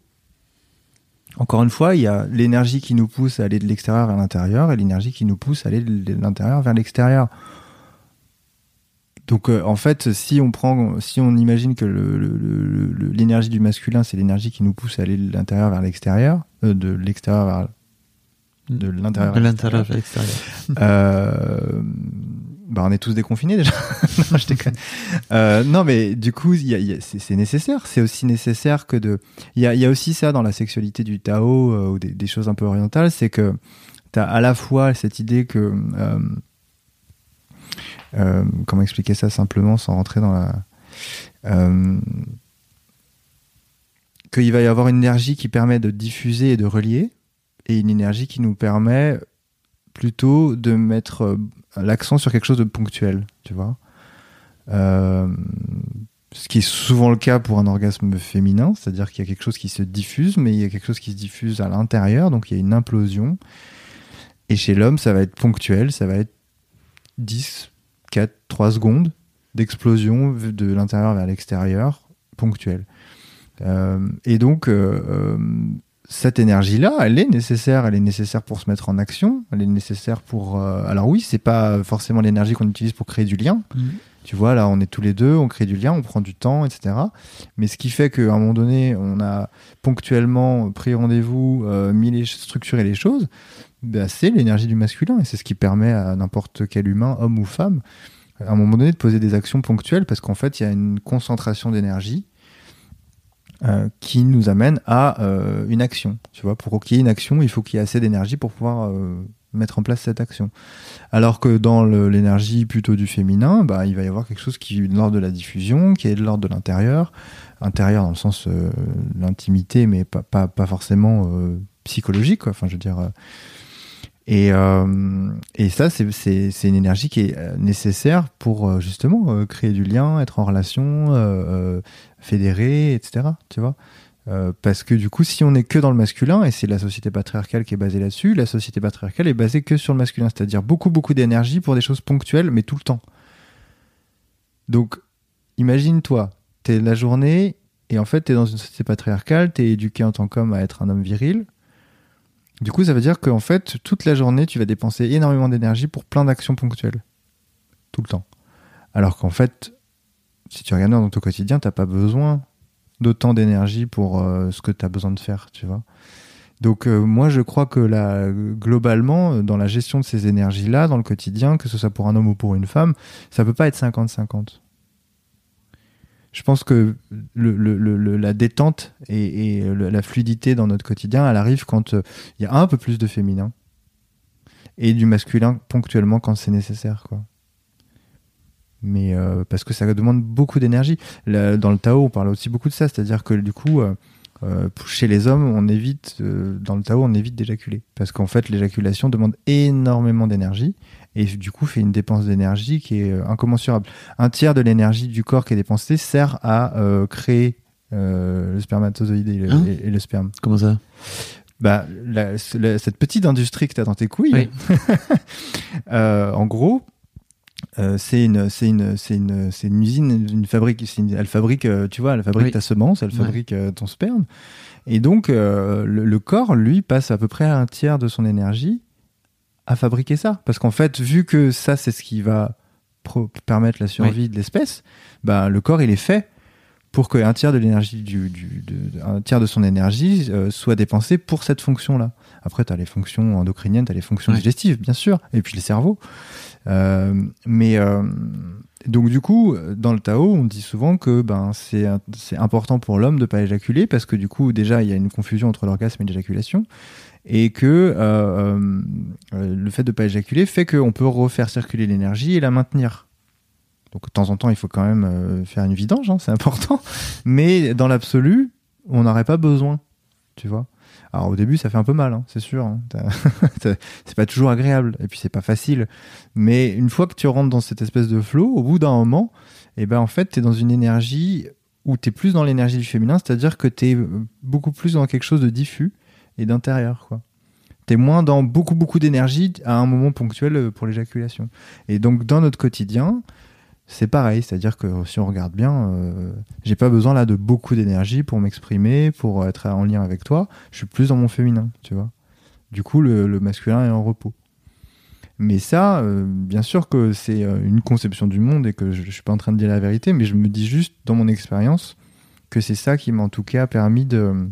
encore une fois, il y a l'énergie qui nous pousse à aller de l'extérieur vers l'intérieur et l'énergie qui nous pousse à aller de l'intérieur vers l'extérieur. Donc euh, en fait, si on prend, si on imagine que l'énergie du masculin, c'est l'énergie qui nous pousse à aller de l'intérieur vers l'extérieur, euh, de l'extérieur vers de l'intérieur vers l'extérieur. euh, bah on est tous déconfinés déjà. non, je déconne. Euh, non, mais du coup, c'est nécessaire. C'est aussi nécessaire que de. Il y a, y a, aussi ça dans la sexualité du Tao euh, ou des, des, choses un peu orientales, c'est que tu as à la fois cette idée que euh, euh, comment expliquer ça simplement sans rentrer dans la. Euh, qu'il va y avoir une énergie qui permet de diffuser et de relier, et une énergie qui nous permet plutôt de mettre euh, l'accent sur quelque chose de ponctuel, tu vois. ce qui est souvent le cas pour un orgasme féminin, c'est-à-dire qu'il y a quelque chose qui se diffuse, mais il y a quelque chose qui se diffuse à l'intérieur, donc il y a une implosion. Et chez l'homme, ça va être ponctuel, ça va être 10, 4, 3 secondes d'explosion de l'intérieur vers l'extérieur, ponctuelle. Euh, et donc, euh, euh, cette énergie-là, elle est nécessaire. Elle est nécessaire pour se mettre en action. Elle est nécessaire pour. alors oui, c'est pas forcément l'énergie qu'on utilise pour créer du lien. Mmh. Tu vois, là, on est tous les deux, on crée du lien, on prend du temps, etc. Mais ce qui fait qu'à un moment donné, on a ponctuellement pris rendez-vous, mis les structuré les choses, bah, c'est l'énergie du masculin et c'est ce qui permet à n'importe quel humain, homme ou femme, à un moment donné de poser des actions ponctuelles parce qu'en fait il y a une concentration d'énergie euh, qui nous amène à euh, une action. Tu vois, pour qu'il y ait une action, il faut qu'il y ait assez d'énergie pour pouvoir euh, mettre en place cette action. Alors que dans l'énergie plutôt du féminin, bah, il va y avoir quelque chose qui est de l'ordre de la diffusion, qui est de l'ordre de l'intérieur, intérieur dans le sens l'intimité, mais pas, pas, pas forcément psychologique. Enfin, je veux dire et, euh, et ça, c'est une énergie qui est euh, nécessaire pour euh, justement créer du lien, être en relation, fédérer, etc. Tu vois parce que du coup, si on n'est que dans le masculin, et c'est la société patriarcale qui est basée là-dessus, la société patriarcale est basée que sur le masculin, c'est-à-dire beaucoup, beaucoup d'énergie pour des choses ponctuelles, mais tout le temps. Donc, imagine-toi, t'es la journée, et en fait, t'es dans une société patriarcale, t'es éduqué en tant qu'homme à être un homme viril, du coup, ça veut dire qu'en fait, toute la journée, tu vas dépenser énormément d'énergie pour plein d'actions ponctuelles. Tout le temps. Alors qu'en fait, si tu regardes dans ton quotidien, t'as pas besoin d'autant d'énergie pour euh, ce que tu as besoin de faire, tu vois. Donc euh, moi, je crois que là, globalement, dans la gestion de ces énergies-là, dans le quotidien, que ce soit pour un homme ou pour une femme, ça peut pas être 50-50 je pense que la détente et, la fluidité dans notre quotidien, elle arrive quand euh, il y a un peu plus de féminin et du masculin ponctuellement quand c'est nécessaire. Mais euh, parce que ça demande beaucoup d'énergie. Dans le Tao, on parle aussi beaucoup de ça, c'est-à-dire que du coup, euh, chez les hommes, on évite, dans le Tao, on évite d'éjaculer parce qu'en fait, l'éjaculation demande énormément d'énergie et du coup fait une dépense d'énergie qui est euh, incommensurable. Un tiers de l'énergie du corps qui est dépensée sert à euh, créer euh, le spermatozoïde hein et le, sperme. Comment ça? Bah, cette petite industrie que tu as dans tes couilles, en gros, c'est une, c'est une, c'est une, c'est une usine, une fabrique, elle fabrique, tu vois, elle fabrique ta semence, elle fabrique ton sperme. Et donc, le, le, corps, lui, passe à peu près un tiers de son énergie à fabriquer ça. Parce qu'en fait, vu que ça, c'est ce qui va permettre la survie de l'espèce, ben, le corps, il est fait pour qu'un tiers de l'énergie du, de, un tiers de son énergie euh, soit dépensé pour cette fonction-là. Après, tu as les fonctions endocriniennes, tu as les fonctions digestives, bien sûr, et puis le cerveau. Euh, mais euh, donc du coup, dans le Tao, on dit souvent que ben c'est important pour l'homme de pas éjaculer parce que du coup déjà il y a une confusion entre l'orgasme et l'éjaculation et que euh, euh, euh, le fait de ne pas éjaculer fait qu'on peut refaire circuler l'énergie et la maintenir. Donc de temps en temps, il faut quand même faire une vidange, hein, c'est important. Mais dans l'absolu, on n'aurait pas besoin, tu vois. Alors au début, ça fait un peu mal, hein, c'est sûr. Hein. c'est pas toujours agréable, et puis c'est pas facile. Mais une fois que tu rentres dans cette espèce de flow, au bout d'un moment, et eh ben en fait, tu es dans une énergie où tu es plus dans l'énergie du féminin, c'est-à-dire que tu es beaucoup plus dans quelque chose de diffus et d'intérieur, quoi. T'es moins dans beaucoup, beaucoup d'énergie à un moment ponctuel euh, pour l'éjaculation. Et donc, dans notre quotidien, c'est pareil, c'est-à-dire que si on regarde bien, euh, j'ai pas besoin là de beaucoup d'énergie pour m'exprimer, pour être en lien avec toi. Je suis plus dans mon féminin, tu vois. Du coup, le, masculin est en repos. Mais ça, euh, bien sûr que c'est euh, une conception du monde et que je, je, suis pas en train de dire la vérité, mais je me dis juste dans mon expérience que c'est ça qui m'a en tout cas permis de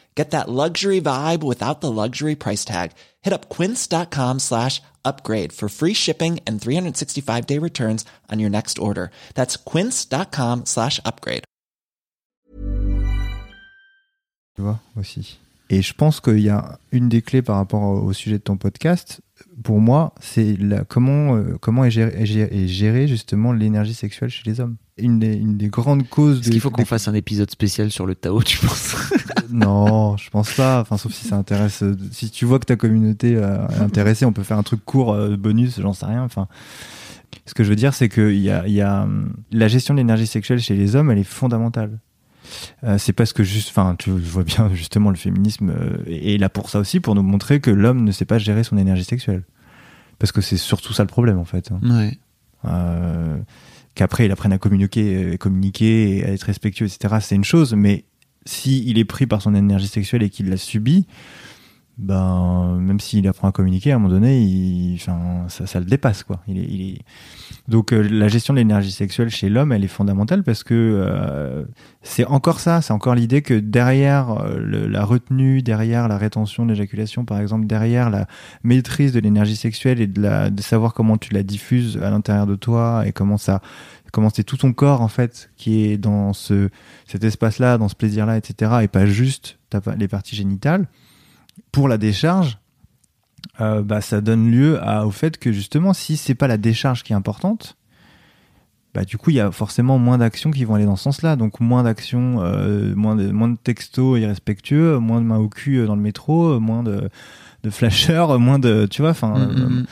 Get that luxury vibe without the luxury price tag. Hit up quince.com slash upgrade for free shipping and 365 day returns on your next order. That's quince.com slash upgrade. Tu vois, aussi. Et je pense qu'il y a une des clés par rapport au sujet de ton podcast, pour moi, c'est comment, euh, comment est gérée justement l'énergie sexuelle chez les hommes une des, grandes causes. Est-ce qu'il faut qu'on fasse un épisode spécial sur le Tao, tu penses? Non, je pense pas. Enfin, sauf si ça intéresse. Si tu vois que ta communauté euh, est intéressée, on peut faire un truc court, euh, bonus, j'en sais rien. Enfin, ce que je veux dire, c'est que y a, y a, hum, la gestion de l'énergie sexuelle chez les hommes, elle est fondamentale. Euh, c'est parce que juste, enfin, tu vois bien justement le féminisme est là pour ça aussi, pour nous montrer que l'homme ne sait pas gérer son énergie sexuelle. Parce que c'est surtout ça le problème en fait. Hein. Ouais qu'après il apprenne à communiquer, euh, communiquer et à être respectueux, etc. C'est une chose, mais si il est pris par son énergie sexuelle et qu'il l'a subi, ben même s'il apprend à communiquer, à un moment donné, enfin, ça, le dépasse quoi. Il est. Donc euh, la gestion de l'énergie sexuelle chez l'homme, elle est fondamentale parce que euh, c'est encore ça, c'est encore l'idée que derrière la retenue, derrière la rétention de l'éjaculation, par exemple, derrière la maîtrise de l'énergie sexuelle et de, la, de savoir comment tu la diffuses à l'intérieur de toi et comment ça comment c'est tout ton corps en fait qui est dans ce cet espace là dans ce plaisir là etc et pas juste les parties génitales pour la décharge euh, bah, ça donne lieu à, au fait que justement si c'est pas la décharge qui est importante bah du coup il y a forcément moins d'actions qui vont aller dans ce sens là donc moins d'actions euh, moins de moins de textos irrespectueux moins de mains au cul euh, dans le métro moins de de flashers moins de tu vois enfin mm,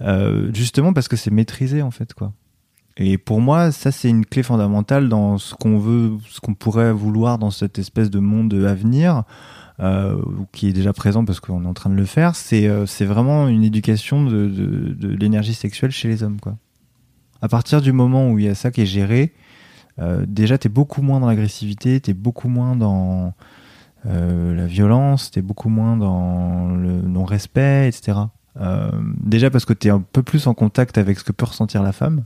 mm. justement parce que c'est maîtrisé en fait quoi. Et pour moi, ça c'est une clé fondamentale dans ce qu'on veut, ce qu'on pourrait vouloir dans cette espèce de monde à venir, euh, qui est déjà présent parce qu'on est en train de le faire. C'est euh, vraiment une éducation de, de, l'énergie sexuelle chez les hommes, quoi. À partir du moment où il y a ça qui est géré, euh, déjà t'es beaucoup moins dans l'agressivité, t'es beaucoup moins dans euh, la violence, t'es beaucoup moins dans le non-respect, etc. Euh, déjà parce que t'es un peu plus en contact avec ce que peut ressentir la femme.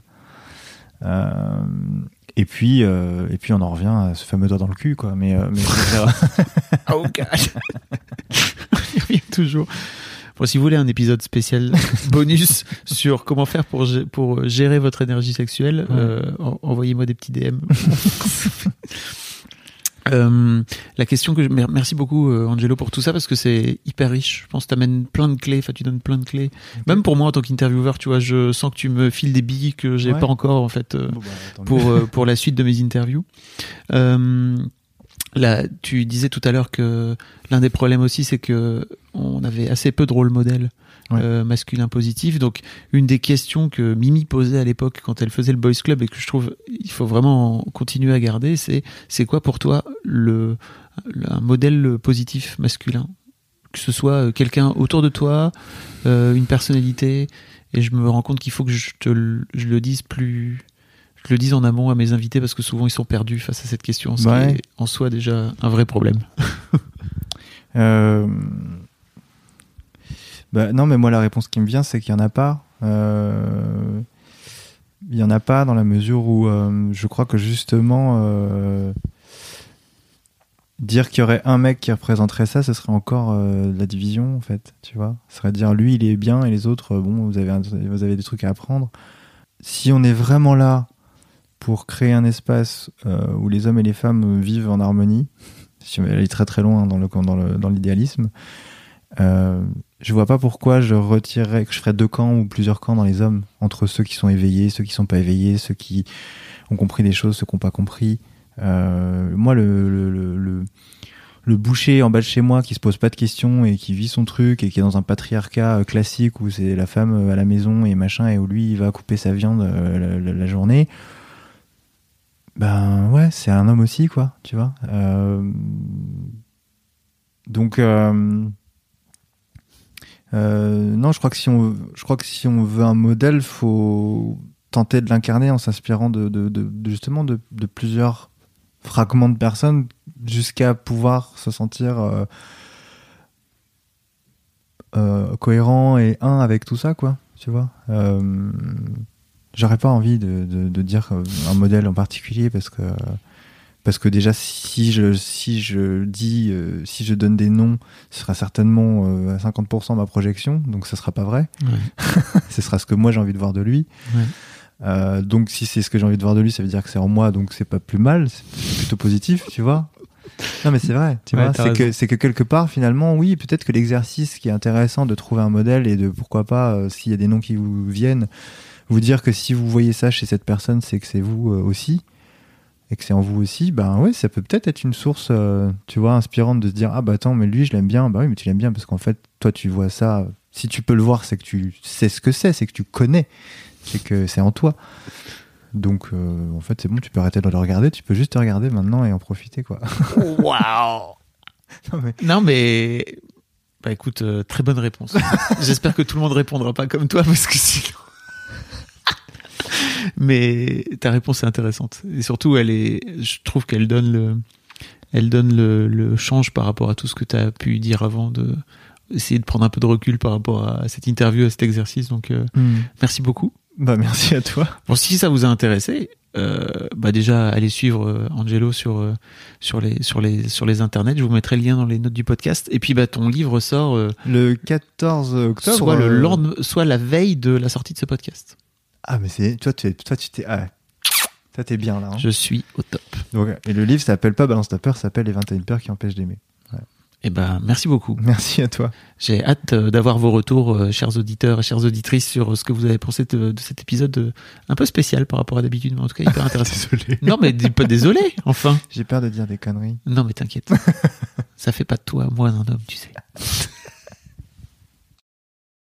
Et puis, euh, et puis on en revient à ce fameux doigt dans le cul, quoi. Mais, euh, mais oh god, il toujours. Bon, si vous voulez un épisode spécial bonus sur comment faire pour, pour gérer votre énergie sexuelle, euh, envoyez-moi des petits DM. Euh, la question que je... merci beaucoup euh, Angelo pour tout ça parce que c'est hyper riche. Je pense que tu amènes plein de clés, enfin tu donnes plein de clés. Même pour moi en tant qu'intervieweur, tu vois, je sens que tu me files des billes que j'ai pas encore en fait euh, bah, pour pour la suite de mes interviews. Là, tu disais tout à l'heure que l'un des problèmes aussi, c'est que on avait assez peu de rôle euh, masculin positif. Donc une des questions que Mimi posait à l'époque quand elle faisait le Boys Club et que je trouve il faut vraiment continuer à garder, c'est c'est quoi pour toi le un modèle positif masculin? Que ce soit euh, quelqu'un autour de toi, euh, une personnalité, et je me rends compte qu'il faut que je, te, je le dise plus, je le dise en amont à mes invités parce que souvent ils sont perdus face à cette question, ce qui est en soi déjà un vrai problème. euh, bah, non, mais moi, la réponse qui me vient, c'est qu'il n'y en a pas. Euh... Il n'y en a pas dans la mesure où euh, je crois que justement, euh, dire qu'il y aurait un mec qui représenterait ça, ce serait encore la division, en fait. Tu vois Ce serait dire lui, il est bien et les autres, bon, vous avez, vous avez des trucs à apprendre. Si on est vraiment là pour créer un espace où les hommes et les femmes vivent en harmonie, si on est très très loin dans l'idéalisme, dans Euh, je vois pas pourquoi je retirerais, que je ferais deux camps ou plusieurs camps dans les hommes, entre ceux qui sont éveillés, ceux qui sont pas éveillés, ceux qui ont compris des choses, ceux qui n'ont pas compris. Euh, moi, le, le, le, boucher en bas de chez moi qui se pose pas de questions et qui vit son truc et qui est dans un patriarcat classique où c'est la femme à la maison et machin et où lui il va couper sa viande la, journée. Ben ouais, c'est un homme aussi, quoi, tu vois. Euh, donc, euh, euh, non, je crois que si on, je crois que si on veut un modèle, faut tenter de l'incarner en s'inspirant de, de, justement de, plusieurs fragments de personnes jusqu'à pouvoir se sentir euh, euh, cohérent et un avec tout ça, quoi. Tu vois. Euh, J'aurais pas envie de, dire un modèle en particulier parce que parce que déjà si je si je dis euh, si je donne des noms ce sera certainement euh, à 50% ma projection donc ce sera pas vrai. Ce sera ce que moi j'ai envie de voir de lui. Euh, donc si c'est ce que j'ai envie de voir de lui ça veut dire que c'est en moi donc c'est pas plus mal c'est plutôt positif tu vois. Non mais c'est vrai tu vois c'est que c'est que quelque part finalement oui peut-être que l'exercice qui est intéressant de trouver un modèle et de pourquoi pas s'il y a des noms qui vous viennent vous dire que si vous voyez ça chez cette personne c'est que c'est vous aussi et que c'est en vous aussi, ben ouais, ça peut peut-être être une source, euh, tu vois, inspirante de se dire ah bah attends, mais lui je l'aime bien, bah oui, mais tu l'aimes bien parce qu'en fait, toi tu vois ça, si tu peux le voir, c'est que tu sais ce que c'est, c'est que tu connais, c'est que c'est en toi. Donc euh, en fait, c'est bon, tu peux arrêter de le regarder, tu peux juste te regarder maintenant et en profiter quoi. Waouh non, mais... non mais bah écoute, euh, très bonne réponse. J'espère que tout le monde répondra pas comme toi parce que sinon mais ta réponse est intéressante. Et surtout, elle est, je trouve qu'elle donne le, elle donne le, le, change par rapport à tout ce que tu as pu dire avant de essayer de prendre un peu de recul par rapport à cette interview, à cet exercice. Donc, euh, hmm. merci beaucoup. Bah, merci à toi. Bon, si ça vous a intéressé, euh, bah déjà allez suivre euh, Angelo sur sur les sur les sur les internets. Je vous mettrai le lien dans les notes du podcast. Et puis bah ton livre sort le 14 octobre, soit le lendemain, soit la veille de la sortie de ce podcast. Ah, mais c'est. Toi, tu, toi, tu t'es. Ah, toi, t'es bien là. Hein. Je suis au top. Donc, et le livre s'appelle pas Balance ta peur, s'appelle Les 21 peurs qui empêchent d'aimer. Eh ben, merci beaucoup. Merci à toi. J'ai hâte euh, d'avoir vos retours, euh, chers auditeurs et chères auditrices, sur ce que vous avez pensé de, cet épisode euh, un peu spécial par rapport à d'habitude, mais en tout cas hyper intéressant. désolé. Non, mais pas désolé, enfin. J'ai peur de dire des conneries. Non, mais t'inquiète. Ça fait pas de toi, moi, un homme, tu sais.